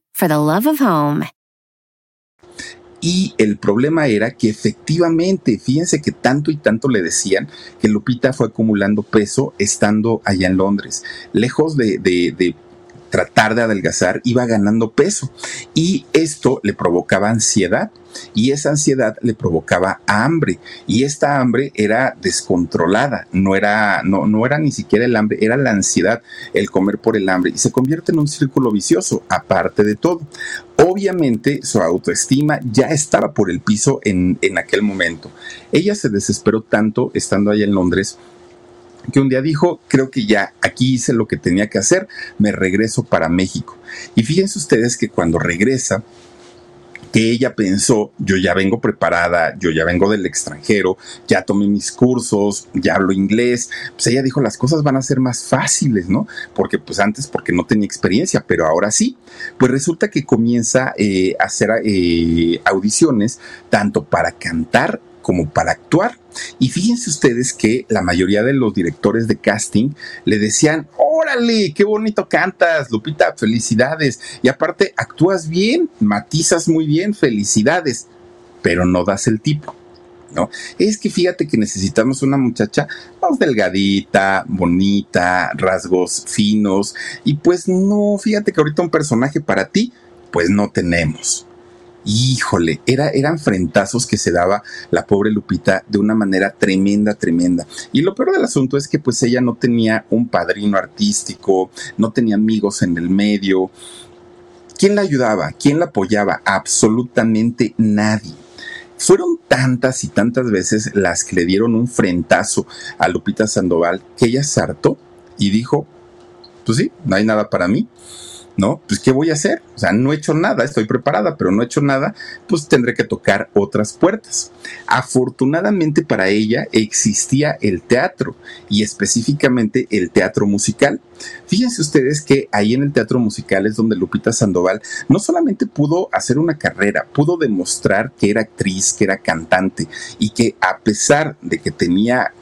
Speaker 4: for the love of home.
Speaker 2: Y el problema era que efectivamente, fíjense que tanto y tanto le decían que Lupita fue acumulando peso estando allá en Londres, lejos de, de, de tratar de adelgazar, iba ganando peso. Y esto le provocaba ansiedad y esa ansiedad le provocaba hambre y esta hambre era descontrolada, no era, no, no era ni siquiera el hambre, era la ansiedad, el comer por el hambre y se convierte en un círculo vicioso, aparte de todo. Obviamente su autoestima ya estaba por el piso en, en aquel momento. Ella se desesperó tanto estando allá en Londres que un día dijo, creo que ya aquí hice lo que tenía que hacer, me regreso para México. Y fíjense ustedes que cuando regresa, que ella pensó, yo ya vengo preparada, yo ya vengo del extranjero, ya tomé mis cursos, ya hablo inglés, pues ella dijo, las cosas van a ser más fáciles, ¿no? Porque pues antes porque no tenía experiencia, pero ahora sí. Pues resulta que comienza eh, a hacer eh, audiciones tanto para cantar como para actuar. Y fíjense ustedes que la mayoría de los directores de casting le decían, órale, qué bonito cantas, Lupita, felicidades. Y aparte, actúas bien, matizas muy bien, felicidades, pero no das el tipo. ¿No? Es que fíjate que necesitamos una muchacha más delgadita, bonita, rasgos finos, y pues no, fíjate que ahorita un personaje para ti, pues no tenemos. Híjole, era, eran frentazos que se daba la pobre Lupita de una manera tremenda, tremenda. Y lo peor del asunto es que pues ella no tenía un padrino artístico, no tenía amigos en el medio. ¿Quién la ayudaba? ¿Quién la apoyaba? Absolutamente nadie. Fueron tantas y tantas veces las que le dieron un frentazo a Lupita Sandoval que ella se hartó y dijo, pues sí, no hay nada para mí. ¿No? Pues ¿qué voy a hacer? O sea, no he hecho nada, estoy preparada, pero no he hecho nada, pues tendré que tocar otras puertas. Afortunadamente para ella existía el teatro y específicamente el teatro musical. Fíjense ustedes que ahí en el teatro musical es donde Lupita Sandoval no solamente pudo hacer una carrera, pudo demostrar que era actriz, que era cantante y que a pesar de que tenía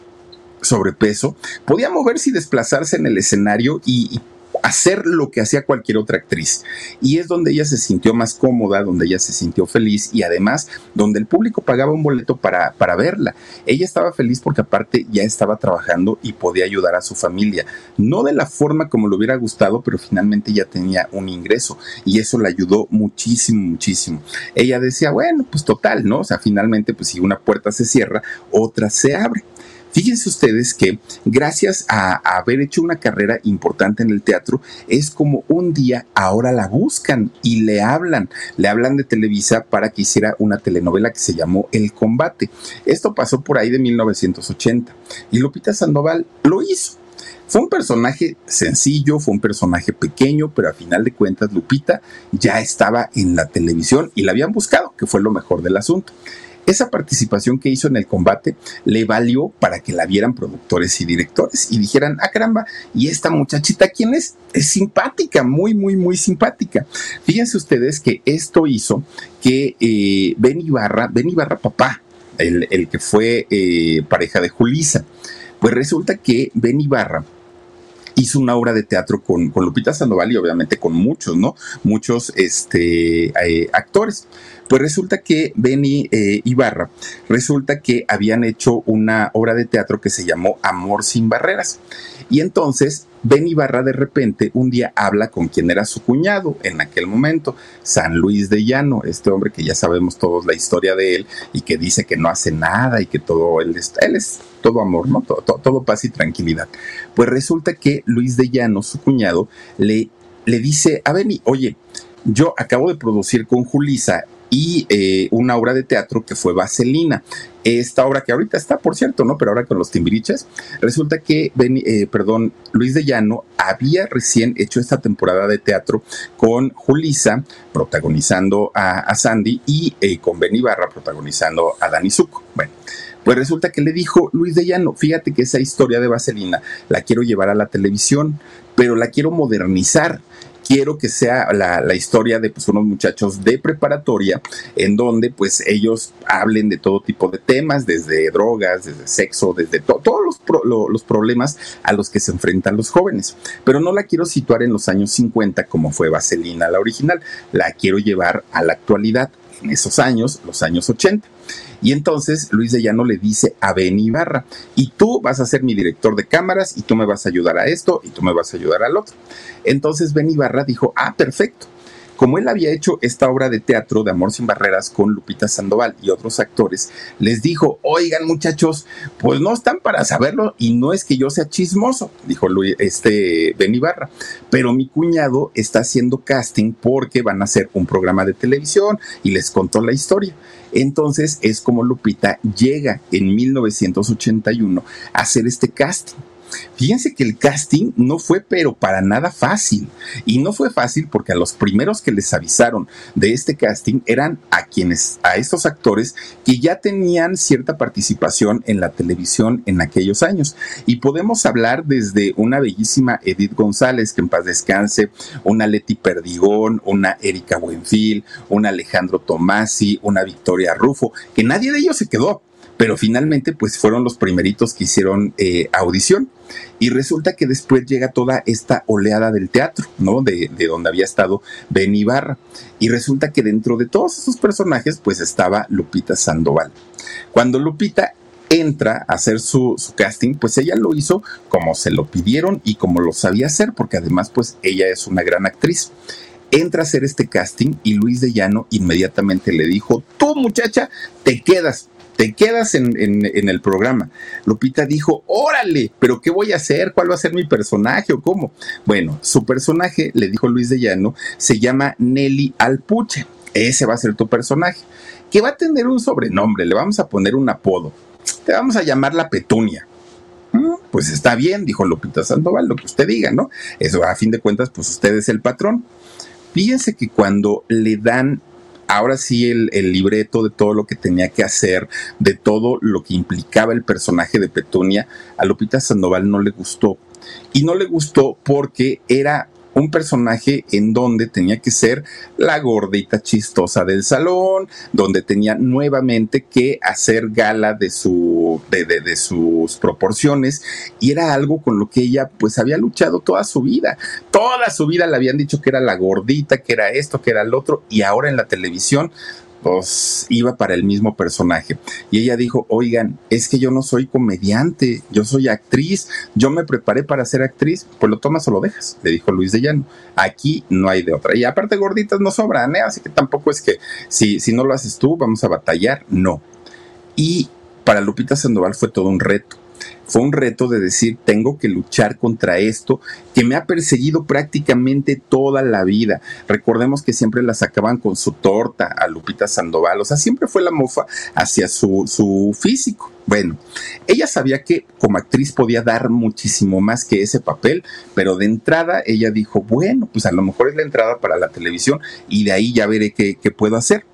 Speaker 2: sobrepeso, podía moverse y desplazarse en el escenario y, y hacer lo que hacía cualquier otra actriz. Y es donde ella se sintió más cómoda, donde ella se sintió feliz y además donde el público pagaba un boleto para, para verla. Ella estaba feliz porque aparte ya estaba trabajando y podía ayudar a su familia. No de la forma como le hubiera gustado, pero finalmente ya tenía un ingreso y eso le ayudó muchísimo, muchísimo. Ella decía, bueno, pues total, ¿no? O sea, finalmente, pues si una puerta se cierra, otra se abre. Fíjense ustedes que gracias a, haber hecho una carrera importante en el teatro, es como un día ahora la buscan y le hablan, le hablan de Televisa para que hiciera una telenovela que se llamó El Combate. Esto pasó por ahí de 1980 y Lupita Sandoval lo hizo. Fue un personaje sencillo, fue un personaje pequeño, pero a final de cuentas Lupita ya estaba en la televisión y la habían buscado, que fue lo mejor del asunto. Esa participación que hizo en el combate le valió para que la vieran productores y directores y dijeran, ah caramba, ¿y esta muchachita quién es? Es simpática, muy, muy, muy simpática. Fíjense ustedes que esto hizo que eh, Ben Ibarra, Ben Ibarra papá, el, que fue eh, pareja de Julisa, pues resulta que Ben Ibarra hizo una obra de teatro con, Lupita Sandoval y obviamente con muchos, ¿no? Muchos este, eh, actores. Pues resulta que Benny eh, Ibarra, resulta que habían hecho una obra de teatro que se llamó Amor sin Barreras. Y entonces Benny Ibarra de repente un día habla con quien era su cuñado en aquel momento, San Luis de Llano, este hombre que ya sabemos todos la historia de él y que dice que no hace nada y que todo él es, todo amor, ¿no? Todo, todo, paz y tranquilidad. Pues resulta que Luis de Llano, su cuñado, le, le dice a Benny, oye, yo acabo de producir con Julisa y eh, una obra de teatro que fue Vaselina. Esta obra que ahorita está, por cierto, ¿no? Pero ahora con los timbiriches, resulta que, eh, perdón, Luis de Llano había recién hecho esta temporada de teatro con Julisa protagonizando a, Sandy y eh, con Benny Barra protagonizando a Dani Zuko. Bueno. Pues resulta que le dijo Luis de Llano, fíjate que esa historia de Vaselina la quiero llevar a la televisión, pero la quiero modernizar quiero que sea la, historia de pues, unos muchachos de preparatoria en donde pues ellos hablen de todo tipo de temas, desde drogas, desde sexo, desde todos los, los problemas a los que se enfrentan los jóvenes. Pero no la quiero situar en los años 50 como fue Vaselina la original, la quiero llevar a la actualidad, en esos años, los años 80. Y entonces Luis de Llano le dice a Ben Ibarra, y tú vas a ser mi director de cámaras, y tú me vas a ayudar a esto, y tú me vas a ayudar al otro. Entonces Ben Ibarra dijo, ah, perfecto. Como él había hecho esta obra de teatro de Amor sin Barreras con Lupita Sandoval y otros actores, les dijo, oigan muchachos, pues no están para saberlo y no es que yo sea chismoso, dijo Luis, este Ben Ibarra, pero mi cuñado está haciendo casting porque van a hacer un programa de televisión y les contó la historia. Entonces es como Lupita llega en 1981 a hacer este casting. Fíjense que el casting no fue pero para nada fácil. Y no fue fácil porque a los primeros que les avisaron de este casting eran a quienes, a estos actores que ya tenían cierta participación en la televisión en aquellos años. Y podemos hablar desde una bellísima Edith González, que en paz descanse, una Leti Perdigón, una Erika Buenfil, una Alejandro Tomasi, una Victoria Rufo, que nadie de ellos se quedó pero finalmente pues fueron los primeritos que hicieron eh, audición. Y resulta que después llega toda esta oleada del teatro, ¿no? De, donde había estado Ben Ibarra. Y resulta que dentro de todos esos personajes pues estaba Lupita Sandoval. Cuando Lupita entra a hacer su, su, casting, pues ella lo hizo como se lo pidieron y como lo sabía hacer, porque además pues ella es una gran actriz. entra a hacer este casting y Luis de Llano inmediatamente le dijo, tú muchacha, te quedas, te quedas en, el programa. Lupita dijo, órale, pero ¿qué voy a hacer? ¿Cuál va a ser mi personaje o cómo? Bueno, su personaje, le dijo Luis de Llano, se llama Nelly Alpuche. Ese va a ser tu personaje, que va a tener un sobrenombre, le vamos a poner un apodo. Te vamos a llamar la Petunia. Mm, pues está bien, dijo Lupita Sandoval, lo que usted diga, ¿no? Eso a fin de cuentas, pues usted es el patrón. Fíjense que cuando le dan ahora sí el, libreto de todo lo que tenía que hacer, de todo lo que implicaba el personaje de Petunia, a Lupita Sandoval no le gustó. Y no le gustó porque era un personaje en donde tenía que ser la gordita chistosa del salón, donde tenía nuevamente que hacer gala de, su, de, de, sus proporciones y era algo con lo que ella pues había luchado toda su vida. Toda su vida le habían dicho que era la gordita, que era esto, que era el otro y ahora en la televisión pues iba para el mismo personaje. Y ella dijo, oigan, es que yo no soy comediante, yo soy actriz, yo me preparé para ser actriz, pues lo tomas o lo dejas, le dijo Luis de Llano. Aquí no hay de otra. Y aparte gorditas no sobran, ¿eh? así que tampoco es que si, si no lo haces tú, vamos a batallar, no. Y para Lupita Sandoval fue todo un reto fue un reto de decir, tengo que luchar contra esto que me ha perseguido prácticamente toda la vida. Recordemos que siempre la sacaban con su torta a Lupita Sandoval, o sea, siempre fue la mofa hacia su, su físico. Bueno, ella sabía que como actriz podía dar muchísimo más que ese papel, pero de entrada ella dijo, bueno, pues a lo mejor es la entrada para la televisión y de ahí ya veré qué, qué puedo hacer.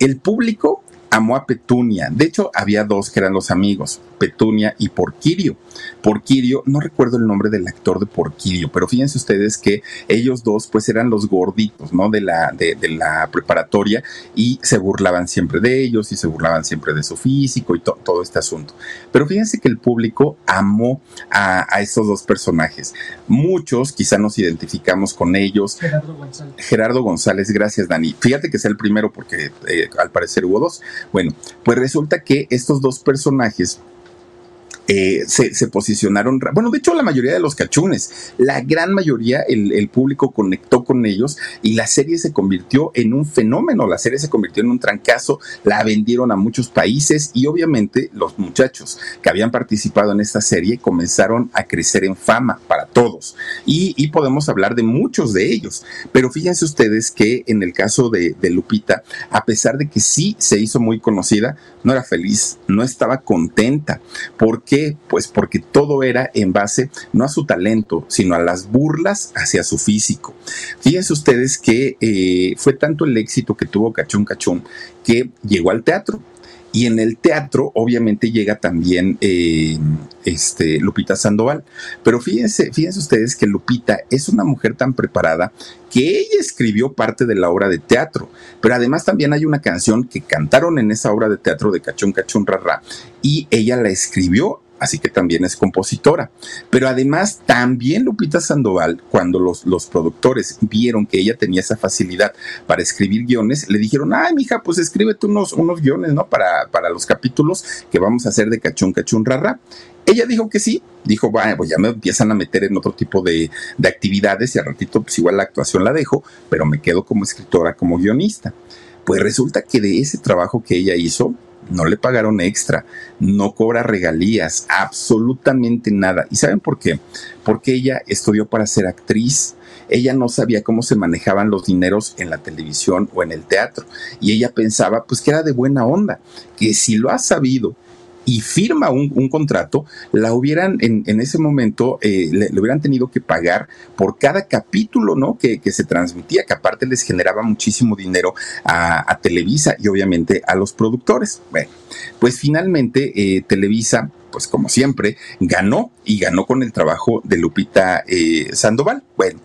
Speaker 2: El público amó a Petunia. De hecho, había dos que eran los amigos, Petunia y Porquirio. Porquirio, no recuerdo el nombre del actor de Porquirio, pero fíjense ustedes que ellos dos pues eran los gorditos, ¿no? De la, de, la preparatoria y se burlaban siempre de ellos y se burlaban siempre de su físico y todo este asunto. Pero fíjense que el público amó a, estos dos personajes. Muchos quizá nos identificamos con ellos.
Speaker 5: Gerardo González.
Speaker 2: Gerardo González, gracias Dani. Fíjate que es el primero porque eh, al parecer hubo dos. Bueno, pues resulta que estos dos personajes eh, se, posicionaron, bueno, de hecho la mayoría de los cachunes, la gran mayoría, el, público conectó con ellos y la serie se convirtió en un fenómeno, la serie se convirtió en un trancazo, la vendieron a muchos países y obviamente los muchachos que habían participado en esta serie comenzaron a crecer en fama para todos y, podemos hablar de muchos de ellos, pero fíjense ustedes que en el caso de, de Lupita, a pesar de que sí se hizo muy conocida, no era feliz, no estaba contenta, porque pues porque todo era en base no a su talento, sino a las burlas hacia su físico. Fíjense ustedes que eh, fue tanto el éxito que tuvo Cachún Cachún que llegó al teatro. Y en el teatro, obviamente, llega también eh, este, Lupita Sandoval. Pero fíjense, fíjense ustedes que Lupita es una mujer tan preparada que ella escribió parte de la obra de teatro. Pero además también hay una canción que cantaron en esa obra de teatro de Cachón Cachón Rara y ella la escribió así que también es compositora. Pero además, también Lupita Sandoval, cuando los, los productores vieron que ella tenía esa facilidad para escribir guiones, le dijeron, ay, mija, pues escríbete unos, unos guiones, ¿no? Para, para los capítulos que vamos a hacer de cachón, cachón, rara. Ella dijo que sí, dijo, bueno, pues ya me empiezan a meter en otro tipo de, de actividades y al ratito, pues igual la actuación la dejo, pero me quedo como escritora, como guionista. Pues resulta que de ese trabajo que ella hizo, no le pagaron extra, no cobra regalías, absolutamente nada. ¿Y saben por qué? Porque ella estudió para ser actriz. Ella no sabía cómo se manejaban los dineros en la televisión o en el teatro. Y ella pensaba, pues que era de buena onda, que si lo ha sabido y firma un, contrato, la hubieran en, ese momento, eh, le, hubieran tenido que pagar por cada capítulo, ¿no? Que, se transmitía, que aparte les generaba muchísimo dinero a, Televisa y obviamente a los productores. Bueno, pues finalmente eh, Televisa pues como siempre, ganó y ganó con el trabajo de Lupita eh, Sandoval. Bueno,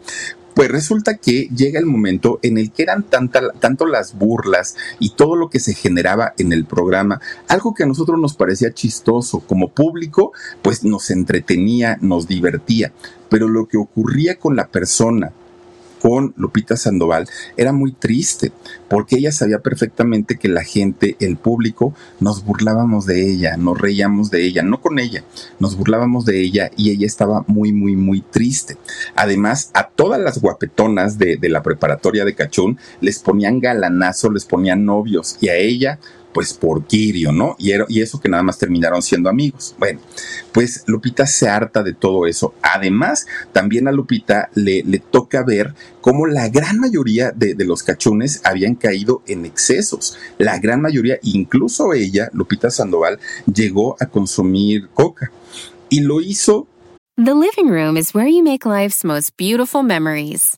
Speaker 2: pues resulta que llega el momento en el que eran tanto las burlas y todo lo que se generaba en el programa, algo que a nosotros nos parecía chistoso como público, pues nos entretenía, nos divertía. Pero lo que ocurría con la persona con Lupita Sandoval era muy triste, porque ella sabía perfectamente que la gente, el público, nos burlábamos de ella, nos reíamos de ella, no con ella, nos burlábamos de ella y ella estaba muy, muy, muy triste. Además, a todas las guapetonas de, de la preparatoria de Cachún les ponían galanazo, les ponían novios y a ella pues por Kirio, ¿no? Y, eso que nada más terminaron siendo amigos. Bueno, pues Lupita se harta de todo eso. Además, también a Lupita le, le toca ver cómo la gran mayoría de, de, los cachones habían caído en excesos. La gran mayoría, incluso ella, Lupita Sandoval, llegó a consumir coca. Y lo hizo.
Speaker 4: The living room is where you make life's most beautiful memories.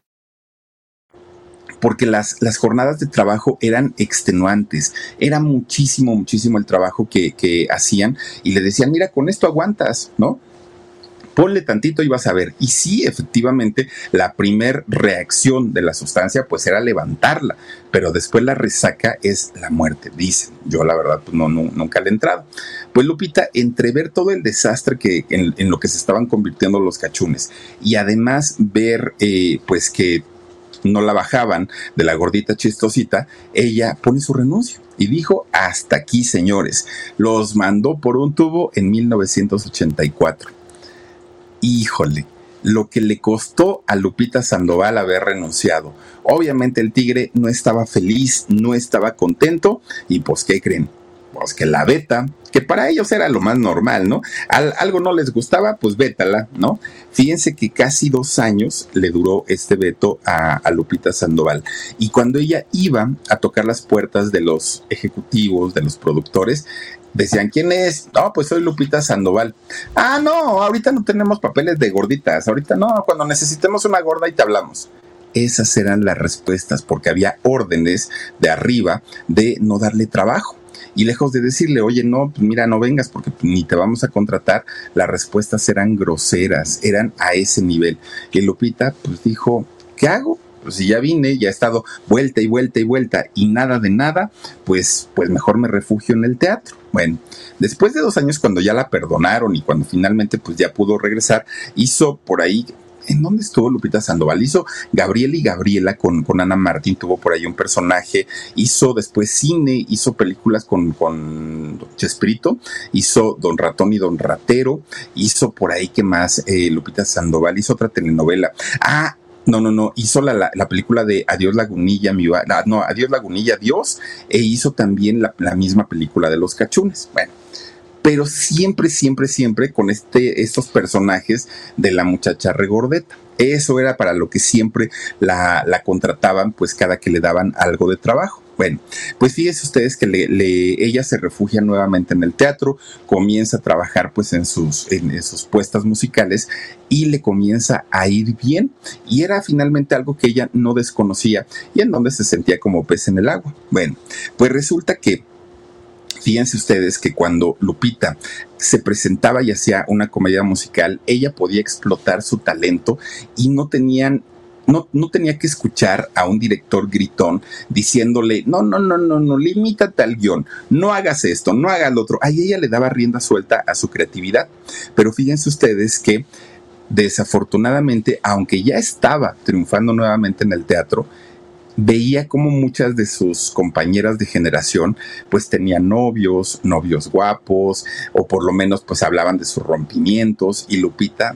Speaker 2: Porque las, las, jornadas de trabajo eran extenuantes, era muchísimo, muchísimo el trabajo que, que hacían y le decían, mira, con esto aguantas, ¿no? ponle tantito y vas a ver. Y sí, efectivamente, la primer reacción de la sustancia pues era levantarla, pero después la resaca es la muerte, dicen. Yo la verdad pues, no, no, nunca le he entrado. Pues Lupita, entre ver todo el desastre que en, lo que se estaban convirtiendo los cachunes y además ver eh, pues que no la bajaban de la gordita chistosita, ella pone su renuncia y dijo, hasta aquí señores, los mandó por un tubo en 1984. Híjole, lo que le costó a Lupita Sandoval haber renunciado. Obviamente el tigre no estaba feliz, no estaba contento y pues ¿qué creen? Pues que la beta, que para ellos era lo más normal, ¿no? Al, algo no les gustaba, pues vétala, ¿no? Fíjense que casi dos años le duró este veto a, a, Lupita Sandoval. Y cuando ella iba a tocar las puertas de los ejecutivos, de los productores, decían, ¿quién es? No, pues soy Lupita Sandoval. Ah, no, ahorita no tenemos papeles de gorditas, ahorita no, cuando necesitemos una gorda y te hablamos esas eran las respuestas, porque había órdenes de arriba de no darle trabajo y lejos de decirle, oye, no, pues mira, no vengas porque ni te vamos a contratar, las respuestas eran groseras, eran a ese nivel. Que Lupita pues dijo, ¿qué hago? Pues si ya vine, ya he estado vuelta y vuelta y vuelta y nada de nada, pues, pues mejor me refugio en el teatro. Bueno, después de dos años cuando ya la perdonaron y cuando finalmente pues ya pudo regresar, hizo por ahí ¿En dónde estuvo Lupita Sandoval? Hizo Gabriel y Gabriela con, con Ana Martín, tuvo por ahí un personaje, hizo después cine, hizo películas con, con Chespirito, hizo Don Ratón y Don Ratero, hizo por ahí que más eh, Lupita Sandoval, hizo otra telenovela. Ah, no, no, no, hizo la, la, la, película de Adiós Lagunilla, mi no, Adiós Lagunilla, Dios, e hizo también la, la misma película de los cachunes. Bueno, pero siempre, siempre, siempre con este, estos personajes de la muchacha regordeta. Eso era para lo que siempre la, la contrataban, pues cada que le daban algo de trabajo. Bueno, pues fíjense ustedes que ella se refugia nuevamente en el teatro, comienza a trabajar pues en sus, en sus puestas musicales y le comienza a ir bien. Y era finalmente algo que ella no desconocía y en donde se sentía como pez en el agua. Bueno, pues resulta que Fíjense ustedes que cuando Lupita se presentaba y hacía una comedia musical, ella podía explotar su talento y no tenían no, no, tenía que escuchar a un director gritón diciéndole, no, no, no, no, no, limítate al guion, no hagas esto, no hagas lo otro. Ahí ella le daba rienda suelta a su creatividad. Pero fíjense ustedes que desafortunadamente, aunque ya estaba triunfando nuevamente en el teatro, veía como muchas de sus compañeras de generación pues tenían novios, novios guapos, o por lo menos pues hablaban de sus rompimientos y Lupita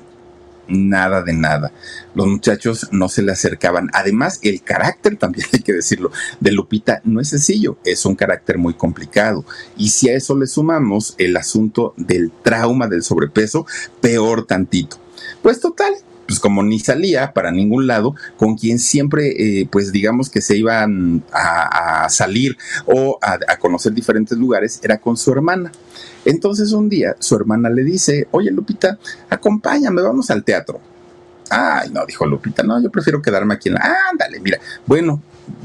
Speaker 2: nada de nada. Los muchachos no se le acercaban. Además, el carácter, también hay que decirlo, de Lupita no es sencillo, es un carácter muy complicado. Y si a eso le sumamos el asunto del trauma del sobrepeso, peor tantito. Pues total, pues como ni salía para ningún lado, con quien siempre, eh, pues digamos que se iban a, salir o a, a, conocer diferentes lugares, era con su hermana. Entonces un día su hermana le dice, oye Lupita, acompáñame, vamos al teatro. Ay, no, dijo Lupita, no, yo prefiero quedarme aquí en la... Ándale, mira, bueno,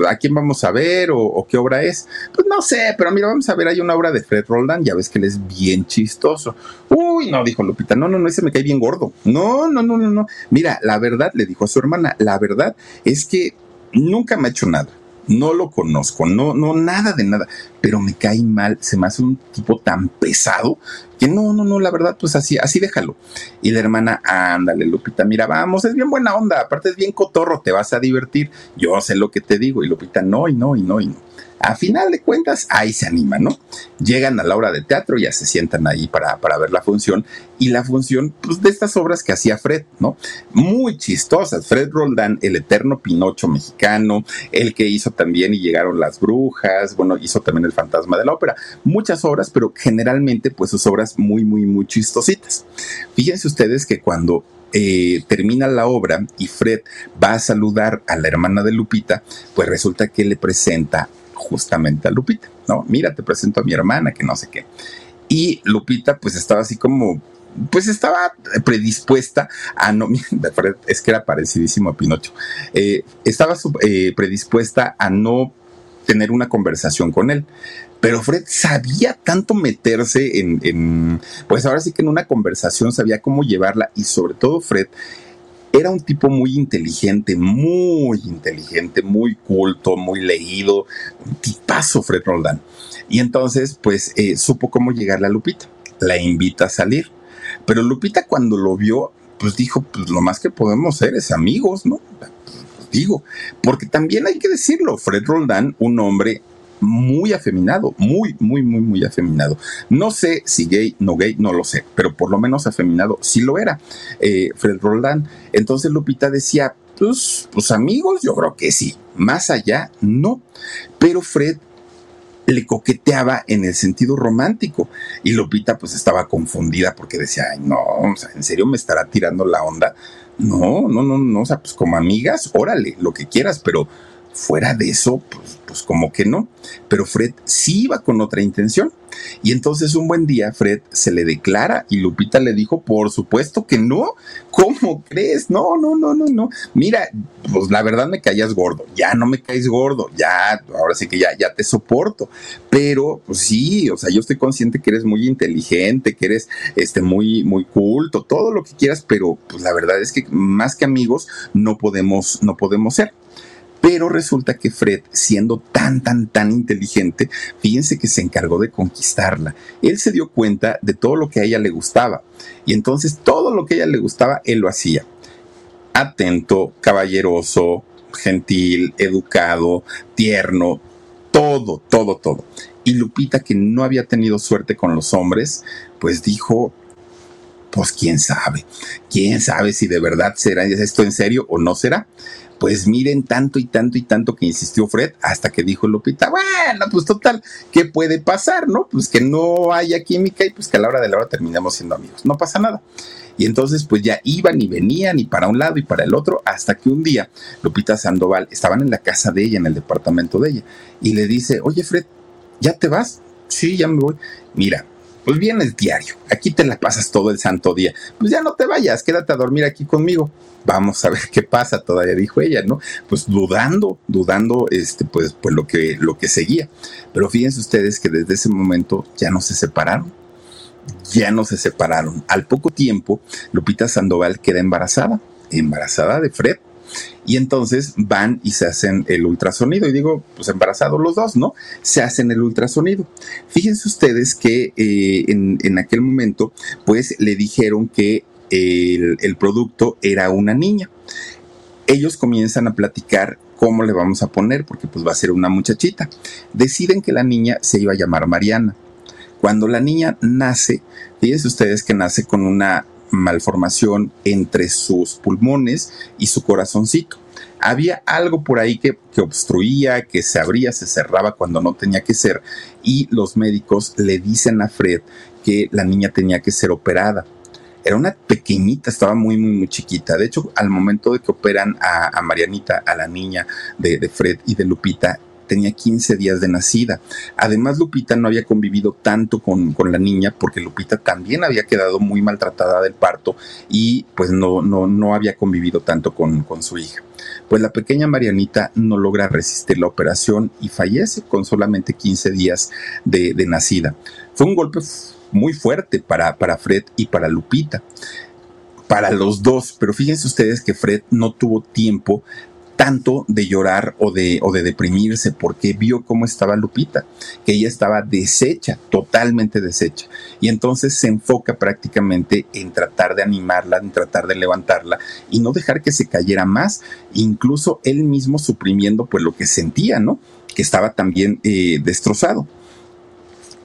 Speaker 2: ¿a quién vamos a ver o, qué obra es? Pues no sé, pero mira, vamos a ver, hay una obra de Fred Roldán, ya ves que él es bien chistoso. Uy, no, dijo Lupita, no, no, no, ese me cae bien gordo. No, no, no, no, no. Mira, la verdad, le dijo a su hermana, la verdad es que nunca me ha hecho nada no lo conozco, no, no, nada de nada, pero me cae mal, se me hace un tipo tan pesado que no, no, no, la verdad, pues así, así déjalo. Y la hermana, ándale, Lupita, mira, vamos, es bien buena onda, aparte es bien cotorro, te vas a divertir, yo sé lo que te digo, y Lupita, no, y no, y no, y no a final de cuentas, ahí se animan, ¿no? Llegan a la hora de teatro, ya se sientan ahí para, para ver la función, y la función, pues, de estas obras que hacía Fred, ¿no? Muy chistosas. Fred Roldán, el eterno Pinocho mexicano, el que hizo también y llegaron las brujas, bueno, hizo también el fantasma de la ópera. Muchas obras, pero generalmente, pues, sus obras muy, muy, muy chistositas. Fíjense ustedes que cuando eh, termina la obra y Fred va a saludar a la hermana de Lupita, pues resulta que le presenta justamente a Lupita, ¿no? Mira, te presento a mi hermana, que no sé qué. Y Lupita pues estaba así como, pues estaba predispuesta a no, es que era parecidísimo a Pinocho, eh, estaba eh, predispuesta a no tener una conversación con él. Pero Fred sabía tanto meterse en, en, pues ahora sí que en una conversación sabía cómo llevarla y sobre todo Fred era un tipo muy inteligente, muy inteligente, muy culto, muy leído, tipazo Fred Roldán. Y entonces, pues, eh, supo cómo llegarle a Lupita. La invita a salir. Pero Lupita cuando lo vio, pues dijo, pues lo más que podemos ser es amigos, ¿no? Digo, porque también hay que decirlo, Fred Roldán, un hombre muy afeminado, muy, muy, muy, muy afeminado. No sé si gay, no gay, no lo sé, pero por lo menos afeminado sí lo era. Eh, Fred Roldán. Entonces Lupita decía, pues, pues amigos, yo creo que sí. Más allá, no. Pero Fred le coqueteaba en el sentido romántico. Y Lupita pues estaba confundida porque decía, ay, no, o sea, ¿en serio me estará tirando la onda? No, no, no, no, o sea, pues como amigas, órale, lo que quieras, pero fuera de eso, pues, pues como que no. Pero Fred sí iba con otra intención. Y entonces un buen día Fred se le declara y Lupita le dijo, por supuesto que no. ¿Cómo crees? No, no, no, no, no. Mira, pues la verdad me caías gordo. Ya no me caes gordo. Ya, ahora sí que ya, ya te soporto. Pero, pues sí, o sea, yo estoy consciente que eres muy inteligente, que eres este, muy, muy culto, todo lo que quieras, pero pues la verdad es que más que amigos no podemos, no podemos ser. Pero resulta que Fred, siendo tan, tan, tan inteligente, fíjense que se encargó de conquistarla. Él se dio cuenta de todo lo que a ella le gustaba. Y entonces todo lo que a ella le gustaba, él lo hacía. Atento, caballeroso, gentil, educado, tierno, todo, todo, todo. Y Lupita, que no había tenido suerte con los hombres, pues dijo, pues quién sabe, quién sabe si de verdad será esto en serio o no será. Pues miren tanto y tanto y tanto que insistió Fred hasta que dijo Lupita, bueno, pues total, ¿qué puede pasar, no? Pues que no haya química y pues que a la hora de la hora terminamos siendo amigos. No pasa nada. Y entonces pues ya iban y venían y para un lado y para el otro hasta que un día Lupita Sandoval estaban en la casa de ella, en el departamento de ella, y le dice, oye Fred, ¿ya te vas? Sí, ya me voy. Mira, pues vienes diario, aquí te la pasas todo el santo día. Pues ya no te vayas, quédate a dormir aquí conmigo. Vamos a ver qué pasa, todavía dijo ella, ¿no? Pues dudando, dudando, este, pues, pues lo que, lo que seguía. Pero fíjense ustedes que desde ese momento ya no se separaron. Ya no se separaron. Al poco tiempo, Lupita Sandoval queda embarazada, embarazada de Fred y entonces van y se hacen el ultrasonido. Y digo, pues embarazados los dos, ¿no? Se hacen el ultrasonido. Fíjense ustedes que eh, en, aquel momento, pues le dijeron que el, el producto era una niña. Ellos comienzan a platicar cómo le vamos a poner, porque pues va a ser una muchachita. Deciden que la niña se iba a llamar Mariana. Cuando la niña nace, fíjense ustedes que nace con una malformación entre sus pulmones y su corazoncito. Había algo por ahí que, obstruía, que se abría, se cerraba cuando no tenía que ser, y los médicos le dicen a Fred que la niña tenía que ser operada. Era una pequeñita, estaba muy, muy, muy chiquita. De hecho, al momento de que operan a, Marianita, a la niña de, de Fred y de Lupita, tenía 15 días de nacida. Además, Lupita no había convivido tanto con, la niña porque Lupita también había quedado muy maltratada del parto y pues no, no, no había convivido tanto con, su hija. Pues la pequeña Marianita no logra resistir la operación y fallece con solamente 15 días de, nacida. Fue un golpe muy fuerte para, para Fred y para Lupita para los dos, pero fíjense ustedes que Fred no tuvo tiempo tanto de llorar o de, o de deprimirse porque vio cómo estaba Lupita, que ella estaba deshecha, totalmente deshecha. Y entonces se enfoca prácticamente en tratar de animarla, en tratar de levantarla y no dejar que se cayera más, incluso él mismo suprimiendo pues lo que sentía, ¿no? Que estaba también eh, destrozado.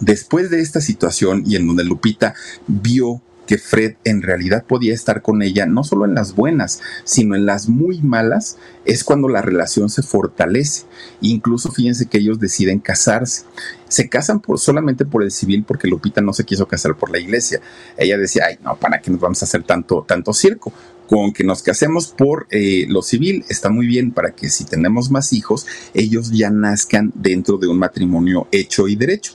Speaker 2: Después de esta situación y en donde Lupita vio que Fred en realidad podía estar con ella, no solo en las buenas, sino en las muy malas, es cuando la relación se fortalece. Incluso fíjense que ellos deciden casarse. Se casan por, solamente por el civil porque Lupita no se quiso casar por la iglesia. Ella decía, ay, no, ¿para qué nos vamos a hacer tanto, tanto circo? Con que nos casemos por eh, lo civil está muy bien para que si tenemos más hijos, ellos ya nazcan dentro de un matrimonio hecho y derecho.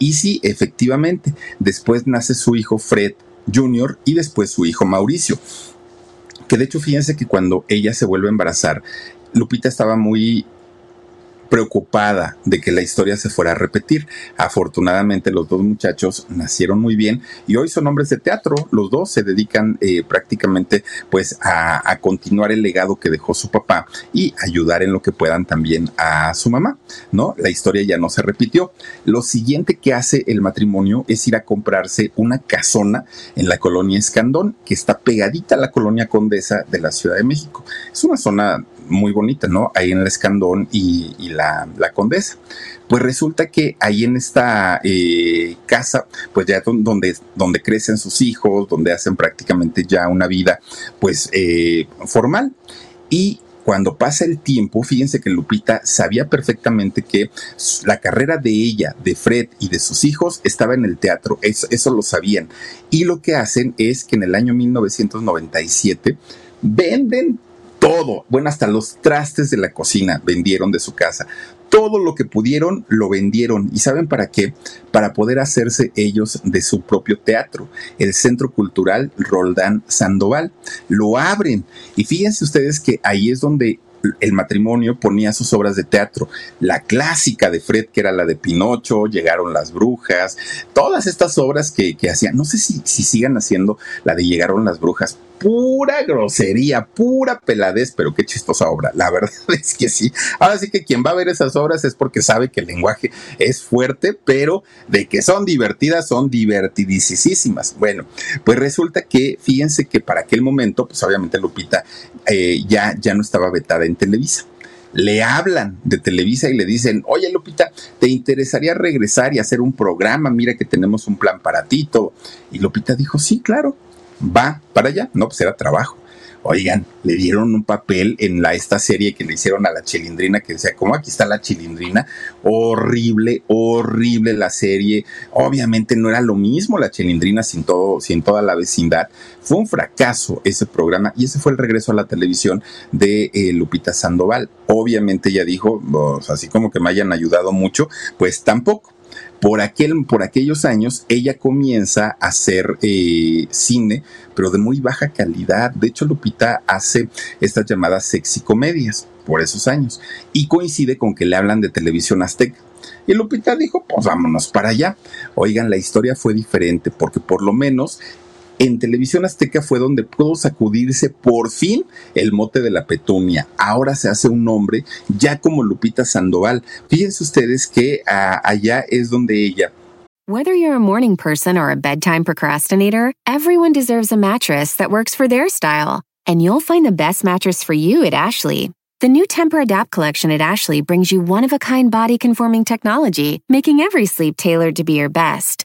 Speaker 2: Y sí, efectivamente, después nace su hijo Fred, Junior y después su hijo Mauricio. Que de hecho, fíjense que cuando ella se vuelve a embarazar, Lupita estaba muy preocupada de que la historia se fuera a repetir. Afortunadamente los dos muchachos nacieron muy bien y hoy son hombres de teatro. Los dos se dedican eh, prácticamente pues a, a, continuar el legado que dejó su papá y ayudar en lo que puedan también a su mamá, ¿no? La historia ya no se repitió. Lo siguiente que hace el matrimonio es ir a comprarse una casona en la colonia Escandón, que está pegadita a la colonia Condesa de la Ciudad de México. Es una zona muy bonita, ¿no? Ahí en el Escandón y, la, Condesa. Pues resulta que ahí en esta eh, casa, pues ya donde, donde crecen sus hijos, donde hacen prácticamente ya una vida, pues eh, formal. Y cuando pasa el tiempo, fíjense que Lupita sabía perfectamente que la carrera de ella, de Fred y de sus hijos estaba en el teatro, eso, eso lo sabían. Y lo que hacen es que en el año 1997 venden todo, bueno, hasta los trastes de la cocina vendieron de su casa. Todo lo que pudieron lo vendieron. ¿Y saben para qué? Para poder hacerse ellos de su propio teatro. El Centro Cultural Roldán Sandoval. Lo abren. Y fíjense ustedes que ahí es donde el matrimonio ponía sus obras de teatro. La clásica de Fred, que era la de Pinocho, Llegaron las Brujas, todas estas obras que, hacían. No sé si, si sigan haciendo la de Llegaron las Brujas, pura grosería, pura peladez, pero qué chistosa obra. La verdad es que sí. Ahora sí que quien va a ver esas obras es porque sabe que el lenguaje es fuerte, pero de que son divertidas, son divertidísimas. Bueno, pues resulta que, fíjense que para aquel momento, pues obviamente Lupita eh, ya, ya no estaba vetada en Televisa le hablan de Televisa y le dicen, oye Lupita, ¿te interesaría regresar y hacer un programa? Mira que tenemos un plan para ti todo. Y Lupita dijo, sí, claro va para allá. No, pues era trabajo. Oigan, le dieron un papel en la, esta serie que le hicieron a la chilindrina, que decía, ¿cómo aquí está la chilindrina? Horrible, horrible la serie. Obviamente no era lo mismo la chilindrina sin, todo, sin toda la vecindad. Fue un fracaso ese programa y ese fue el regreso a la televisión de eh, Lupita Sandoval. Obviamente ella dijo, pues, así como que me hayan ayudado mucho, pues tampoco por, aquel, por aquellos años ella comienza a hacer eh, cine, pero de muy baja calidad. De hecho, Lupita hace estas llamadas sexy comedias por esos años y coincide con que le hablan de televisión azteca. Y Lupita dijo, pues vámonos para allá. Oigan, la historia fue diferente porque por lo menos en Televisión Azteca fue donde pudo sacudirse por fin el mote de la petunia. Ahora se hace un nombre ya como Lupita Sandoval. Fíjense ustedes que uh, allá es donde ella
Speaker 4: Whether you're a morning person or a bedtime procrastinator, everyone deserves a mattress that works for their style. And you'll find the best mattress for you at Ashley. The new Temper Adapt collection at Ashley brings you one of a kind body conforming technology, making every sleep tailored to be your best.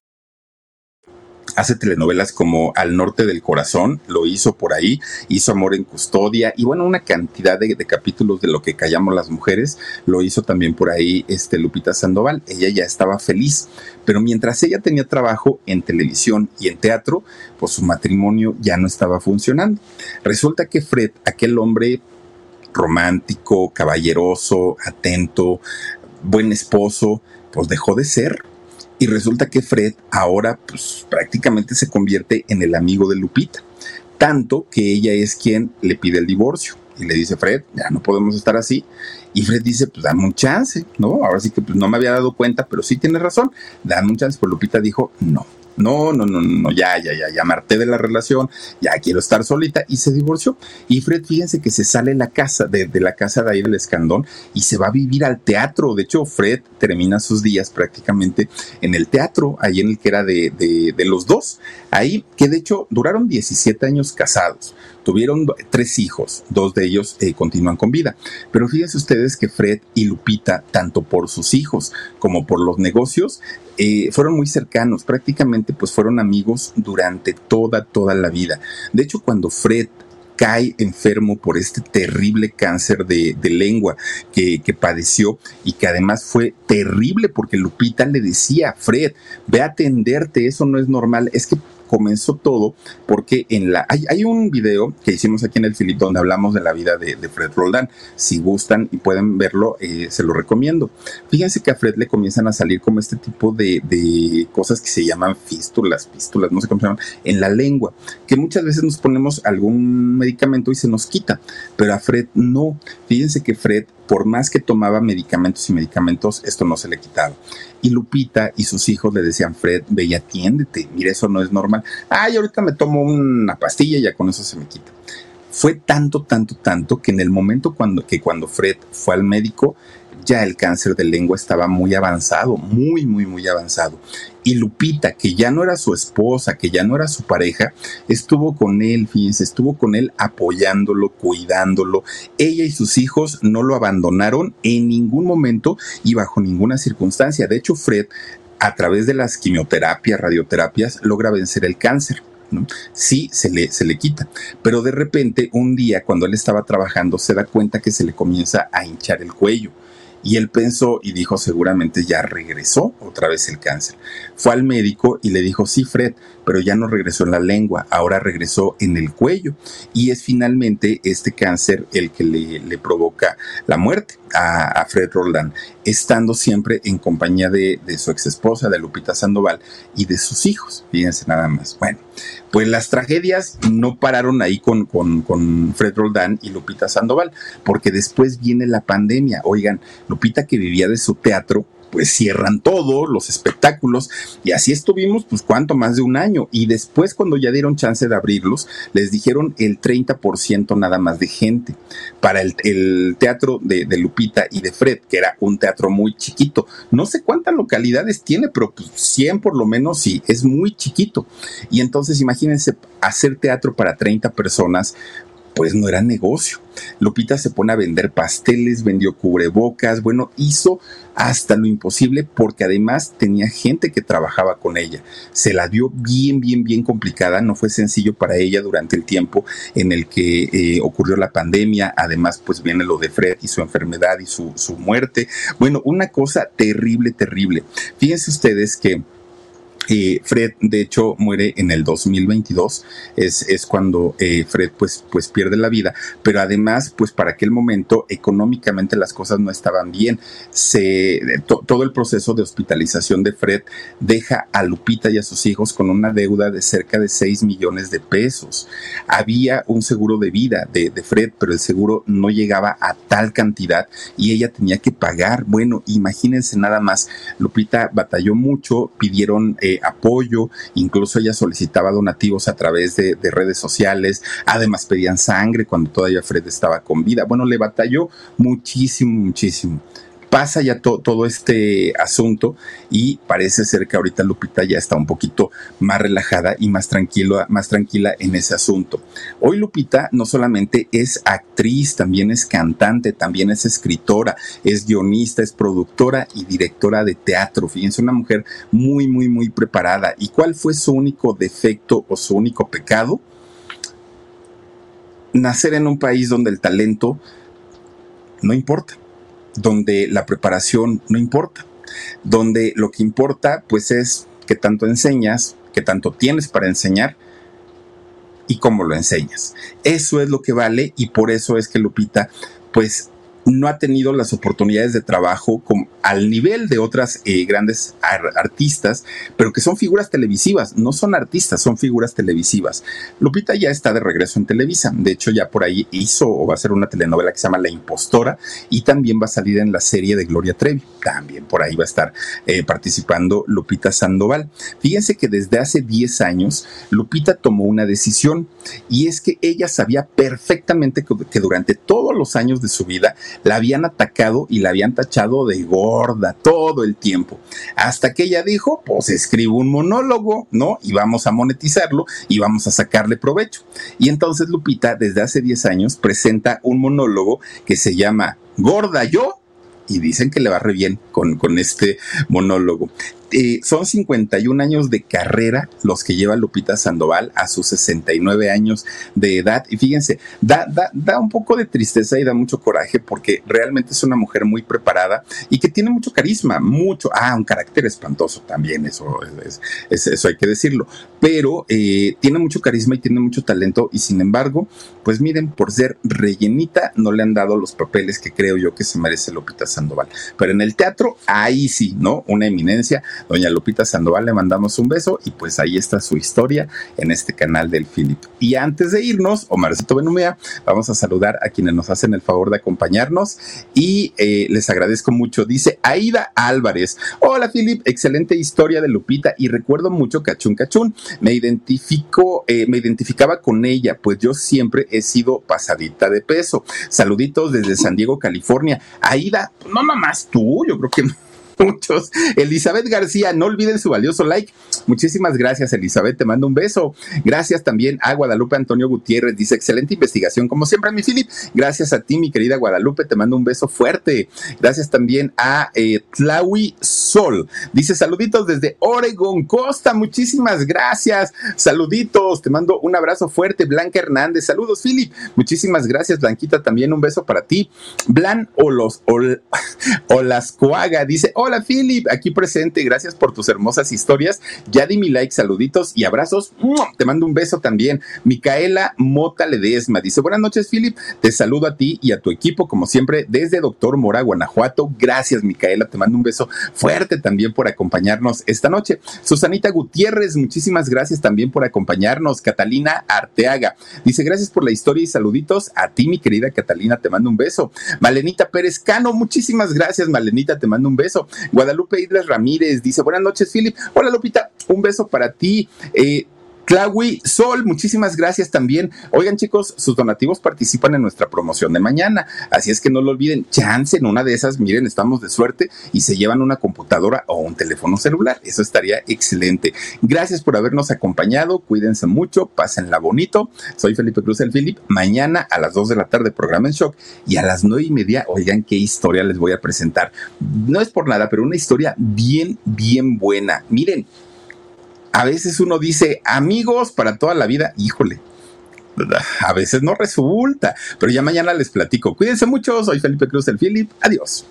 Speaker 2: Hace telenovelas como Al Norte del Corazón, lo hizo por ahí, hizo Amor en Custodia y bueno, una cantidad de, capítulos de lo que callamos las mujeres, lo hizo también por ahí este Lupita Sandoval, ella ya estaba feliz, pero mientras ella tenía trabajo en televisión y en teatro, pues su matrimonio ya no estaba funcionando. Resulta que Fred, aquel hombre romántico, caballeroso, atento, buen esposo, pues dejó de ser y resulta que Fred ahora pues prácticamente se convierte en el amigo de Lupita, tanto que ella es quien le pide el divorcio y le dice, Fred, ya no podemos estar así. Y Fred dice, pues dame un chance, ¿no? Ahora sí que pues no me había dado cuenta, pero sí tiene razón, dame un chance. Pues Lupita dijo, no, no, no, no, no, ya, ya, ya, ya marté de la relación, ya quiero estar solita y se divorció. Y Fred, fíjense que se sale la casa, de, la casa de ahí del Escandón y se va a vivir al teatro. De hecho, Fred termina sus días prácticamente en el teatro, ahí en el que era de, de los dos. Ahí, que de hecho duraron 17 años casados. Tuvieron tres hijos, dos de ellos eh, continúan con vida. Pero fíjense ustedes que Fred y Lupita, tanto por sus hijos como por los negocios, eh, fueron muy cercanos, prácticamente pues fueron amigos durante toda, toda la vida. De hecho, cuando Fred cae enfermo por este terrible cáncer de, lengua que, que, padeció y que además fue terrible porque Lupita le decía, Fred, ve a atenderte, eso no es normal, es que comenzó todo porque en la hay, un video que hicimos aquí en el Filip donde hablamos de la vida de, Fred Roldán. Si gustan y pueden verlo, eh, se lo recomiendo. Fíjense que a Fred le comienzan a salir como este tipo de, de cosas que se llaman fístulas, fístulas, no sé cómo se llaman, en la lengua, que muchas veces nos ponemos algún medicamento y se nos quita, pero a Fred no. Fíjense que Fred por más que tomaba medicamentos y medicamentos, esto no se le quitaba. Y Lupita y sus hijos le decían, Fred, ve y atiéndete, mira, eso no es normal. Ay, ahorita me tomo una pastilla y ya con eso se me quita. Fue tanto, tanto, tanto que en el momento cuando, que cuando Fred fue al médico, ya el cáncer de lengua estaba muy avanzado, muy, muy, muy avanzado. Y Lupita, que ya no era su esposa, que ya no era su pareja, estuvo con él, fíjense, estuvo con él apoyándolo, cuidándolo. Ella y sus hijos no lo abandonaron en ningún momento y bajo ninguna circunstancia. De hecho, Fred, a través de las quimioterapias, radioterapias, logra vencer el cáncer. Sí, se le, se le quita. Pero de repente, un día, cuando él estaba trabajando, se da cuenta que se le comienza a hinchar el cuello y él pensó y dijo seguramente ya regresó otra vez el cáncer. Fue al médico y le dijo, sí, Fred, pero ya no regresó en la lengua, ahora regresó en el cuello. Y es finalmente este cáncer el que le, provoca la muerte a, Fred Roldán, estando siempre en compañía de, su ex esposa, de Lupita Sandoval, y de sus hijos. Fíjense nada más. Bueno, pues las tragedias no pararon ahí con, con, con Fred Roldán y Lupita Sandoval, porque después viene la pandemia. Oigan, Lupita que vivía de su teatro, pues cierran todo, los espectáculos, y así estuvimos, pues cuánto, más de un año. Y después, cuando ya dieron chance de abrirlos, les dijeron el 30% nada más de gente. Para el, teatro de, Lupita y de Fred, que era un teatro muy chiquito. No sé cuántas localidades tiene, pero pues 100 por lo menos sí, es muy chiquito. Y entonces imagínense hacer teatro para 30 personas, pues no era negocio. Lupita se pone a vender pasteles, vendió cubrebocas, bueno, hizo hasta lo imposible porque además tenía gente que trabajaba con ella. Se la dio bien, bien, bien complicada, no fue sencillo para ella durante el tiempo en el que eh, ocurrió la pandemia, además pues viene lo de Fred y su enfermedad y su, su muerte. Bueno, una cosa terrible, terrible. Fíjense ustedes que Fred, de hecho, muere en el 2022, es, es cuando eh, Fred pues, pues pierde la vida, pero además, pues para aquel momento económicamente las cosas no estaban bien. Se, todo el proceso de hospitalización de Fred deja a Lupita y a sus hijos con una deuda de cerca de 6 millones de pesos. Había un seguro de vida de, de Fred, pero el seguro no llegaba a tal cantidad y ella tenía que pagar. Bueno, imagínense nada más, Lupita batalló mucho, pidieron... Eh, apoyo, incluso ella solicitaba donativos a través de, redes sociales, además pedían sangre cuando todavía Fred estaba con vida. Bueno, le batalló muchísimo, muchísimo. Pasa ya todo este asunto y parece ser que ahorita Lupita ya está un poquito más relajada y más tranquilo, más tranquila en ese asunto. Hoy Lupita no solamente es actriz, también es cantante, también es escritora, es guionista, es productora y directora de teatro. Fíjense, una mujer muy, muy, muy preparada. ¿Y cuál fue su único defecto o su único pecado? Nacer en un país donde el talento no importa, donde la preparación no importa, donde lo que importa pues es que tanto enseñas, que tanto tienes para enseñar y cómo lo enseñas. Eso es lo que vale y por eso es que Lupita pues no ha tenido las oportunidades de trabajo al nivel de otras eh, grandes artistas, pero que son figuras televisivas, no son artistas, son figuras televisivas. Lupita ya está de regreso en Televisa, de hecho ya por ahí hizo o va a ser una telenovela que se llama La Impostora y también va a salir en la serie de Gloria Trevi, también por ahí va a estar eh, participando Lupita Sandoval. Fíjense que desde hace 10 años Lupita tomó una decisión y es que ella sabía perfectamente que durante todos los años de su vida la habían atacado y la habían tachado de gorda todo el tiempo. Hasta que ella dijo, pues escribo un monólogo, ¿no? Y vamos a monetizarlo y vamos a sacarle provecho. Y entonces Lupita, desde hace 10 años, presenta un monólogo que se llama Gorda yo y dicen que le va re bien con, con este monólogo. Eh, son 51 años de carrera los que lleva Lupita Sandoval a sus 69 años de edad. Y fíjense, da, da, da un poco de tristeza y da mucho coraje porque realmente es una mujer muy preparada y que tiene mucho carisma, mucho, ah, un carácter espantoso también, eso, es, eso hay que decirlo, pero eh, tiene mucho carisma y tiene mucho talento y sin embargo, pues miren, por ser rellenita no le han dado los papeles que creo yo que se merece Lupita Sandoval. Pero en el teatro, ahí sí, ¿no? Una eminencia Doña Lupita Sandoval, le mandamos un beso y pues ahí está su historia en este canal del Philip. Y antes de irnos, Omarcito Benumea, vamos a saludar a quienes nos hacen el favor de acompañarnos y eh, les agradezco mucho. Dice Aida Álvarez, hola Philip, excelente historia de Lupita y recuerdo mucho Cachún Cachún. Me identifico, eh, me identificaba con ella, pues yo siempre he sido pasadita de peso. Saluditos desde San Diego, California. Aida, no nomás tú, yo creo que muchos. Elizabeth García, no olviden su valioso like. Muchísimas gracias, Elizabeth. Te mando un beso. Gracias también a Guadalupe Antonio Gutiérrez. Dice, excelente investigación. Como siempre, mi Philip. Gracias a ti, mi querida Guadalupe. Te mando un beso fuerte. Gracias también a eh, Tlawi Sol. Dice, saluditos desde Oregon, Costa. Muchísimas gracias. Saluditos. Te mando un abrazo fuerte. Blanca Hernández. Saludos, Philip. Muchísimas gracias, Blanquita. También un beso para ti. Blan Olos, Ol, Olascoaga. Dice, hola Hola Philip, aquí presente, gracias por tus hermosas historias. Ya di mi like, saluditos y abrazos. Te mando un beso también. Micaela Mota Ledesma dice, buenas noches Philip, te saludo a ti y a tu equipo como siempre desde Doctor Mora, Guanajuato. Gracias Micaela, te mando un beso fuerte también por acompañarnos esta noche. Susanita Gutiérrez, muchísimas gracias también por acompañarnos. Catalina Arteaga dice, gracias por la historia y saluditos a ti mi querida Catalina, te mando un beso. Malenita Pérez Cano, muchísimas gracias Malenita, te mando un beso. Guadalupe Idras Ramírez dice, buenas noches, Philip. Hola, Lupita, un beso para ti. Eh, Clawi Sol, muchísimas gracias también. Oigan, chicos, sus donativos participan en nuestra promoción de mañana. Así es que no lo olviden. Chance en una de esas, miren, estamos de suerte y se llevan una computadora o un teléfono celular. Eso estaría excelente. Gracias por habernos acompañado. Cuídense mucho, pásenla bonito. Soy Felipe Cruz el Philip. Mañana a las 2 de la tarde, programa en shock. Y a las 9 y media, oigan qué historia les voy a presentar. No es por nada, pero una historia bien, bien buena. Miren a veces uno dice amigos para toda la vida, híjole. A veces no resulta, pero ya mañana les platico. Cuídense mucho, soy Felipe Cruz del Philip. Adiós.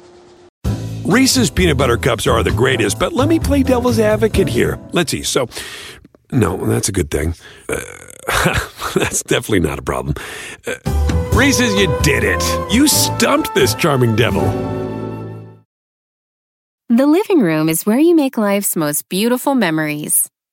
Speaker 3: Reese's peanut butter cups are the greatest, but let me play devil's advocate here. Let's see. So, no, that's a good thing. Uh, that's definitely not a problem. Uh, Reese's, you did it. You stumped this charming devil.
Speaker 4: The living room is where you make life's most beautiful memories.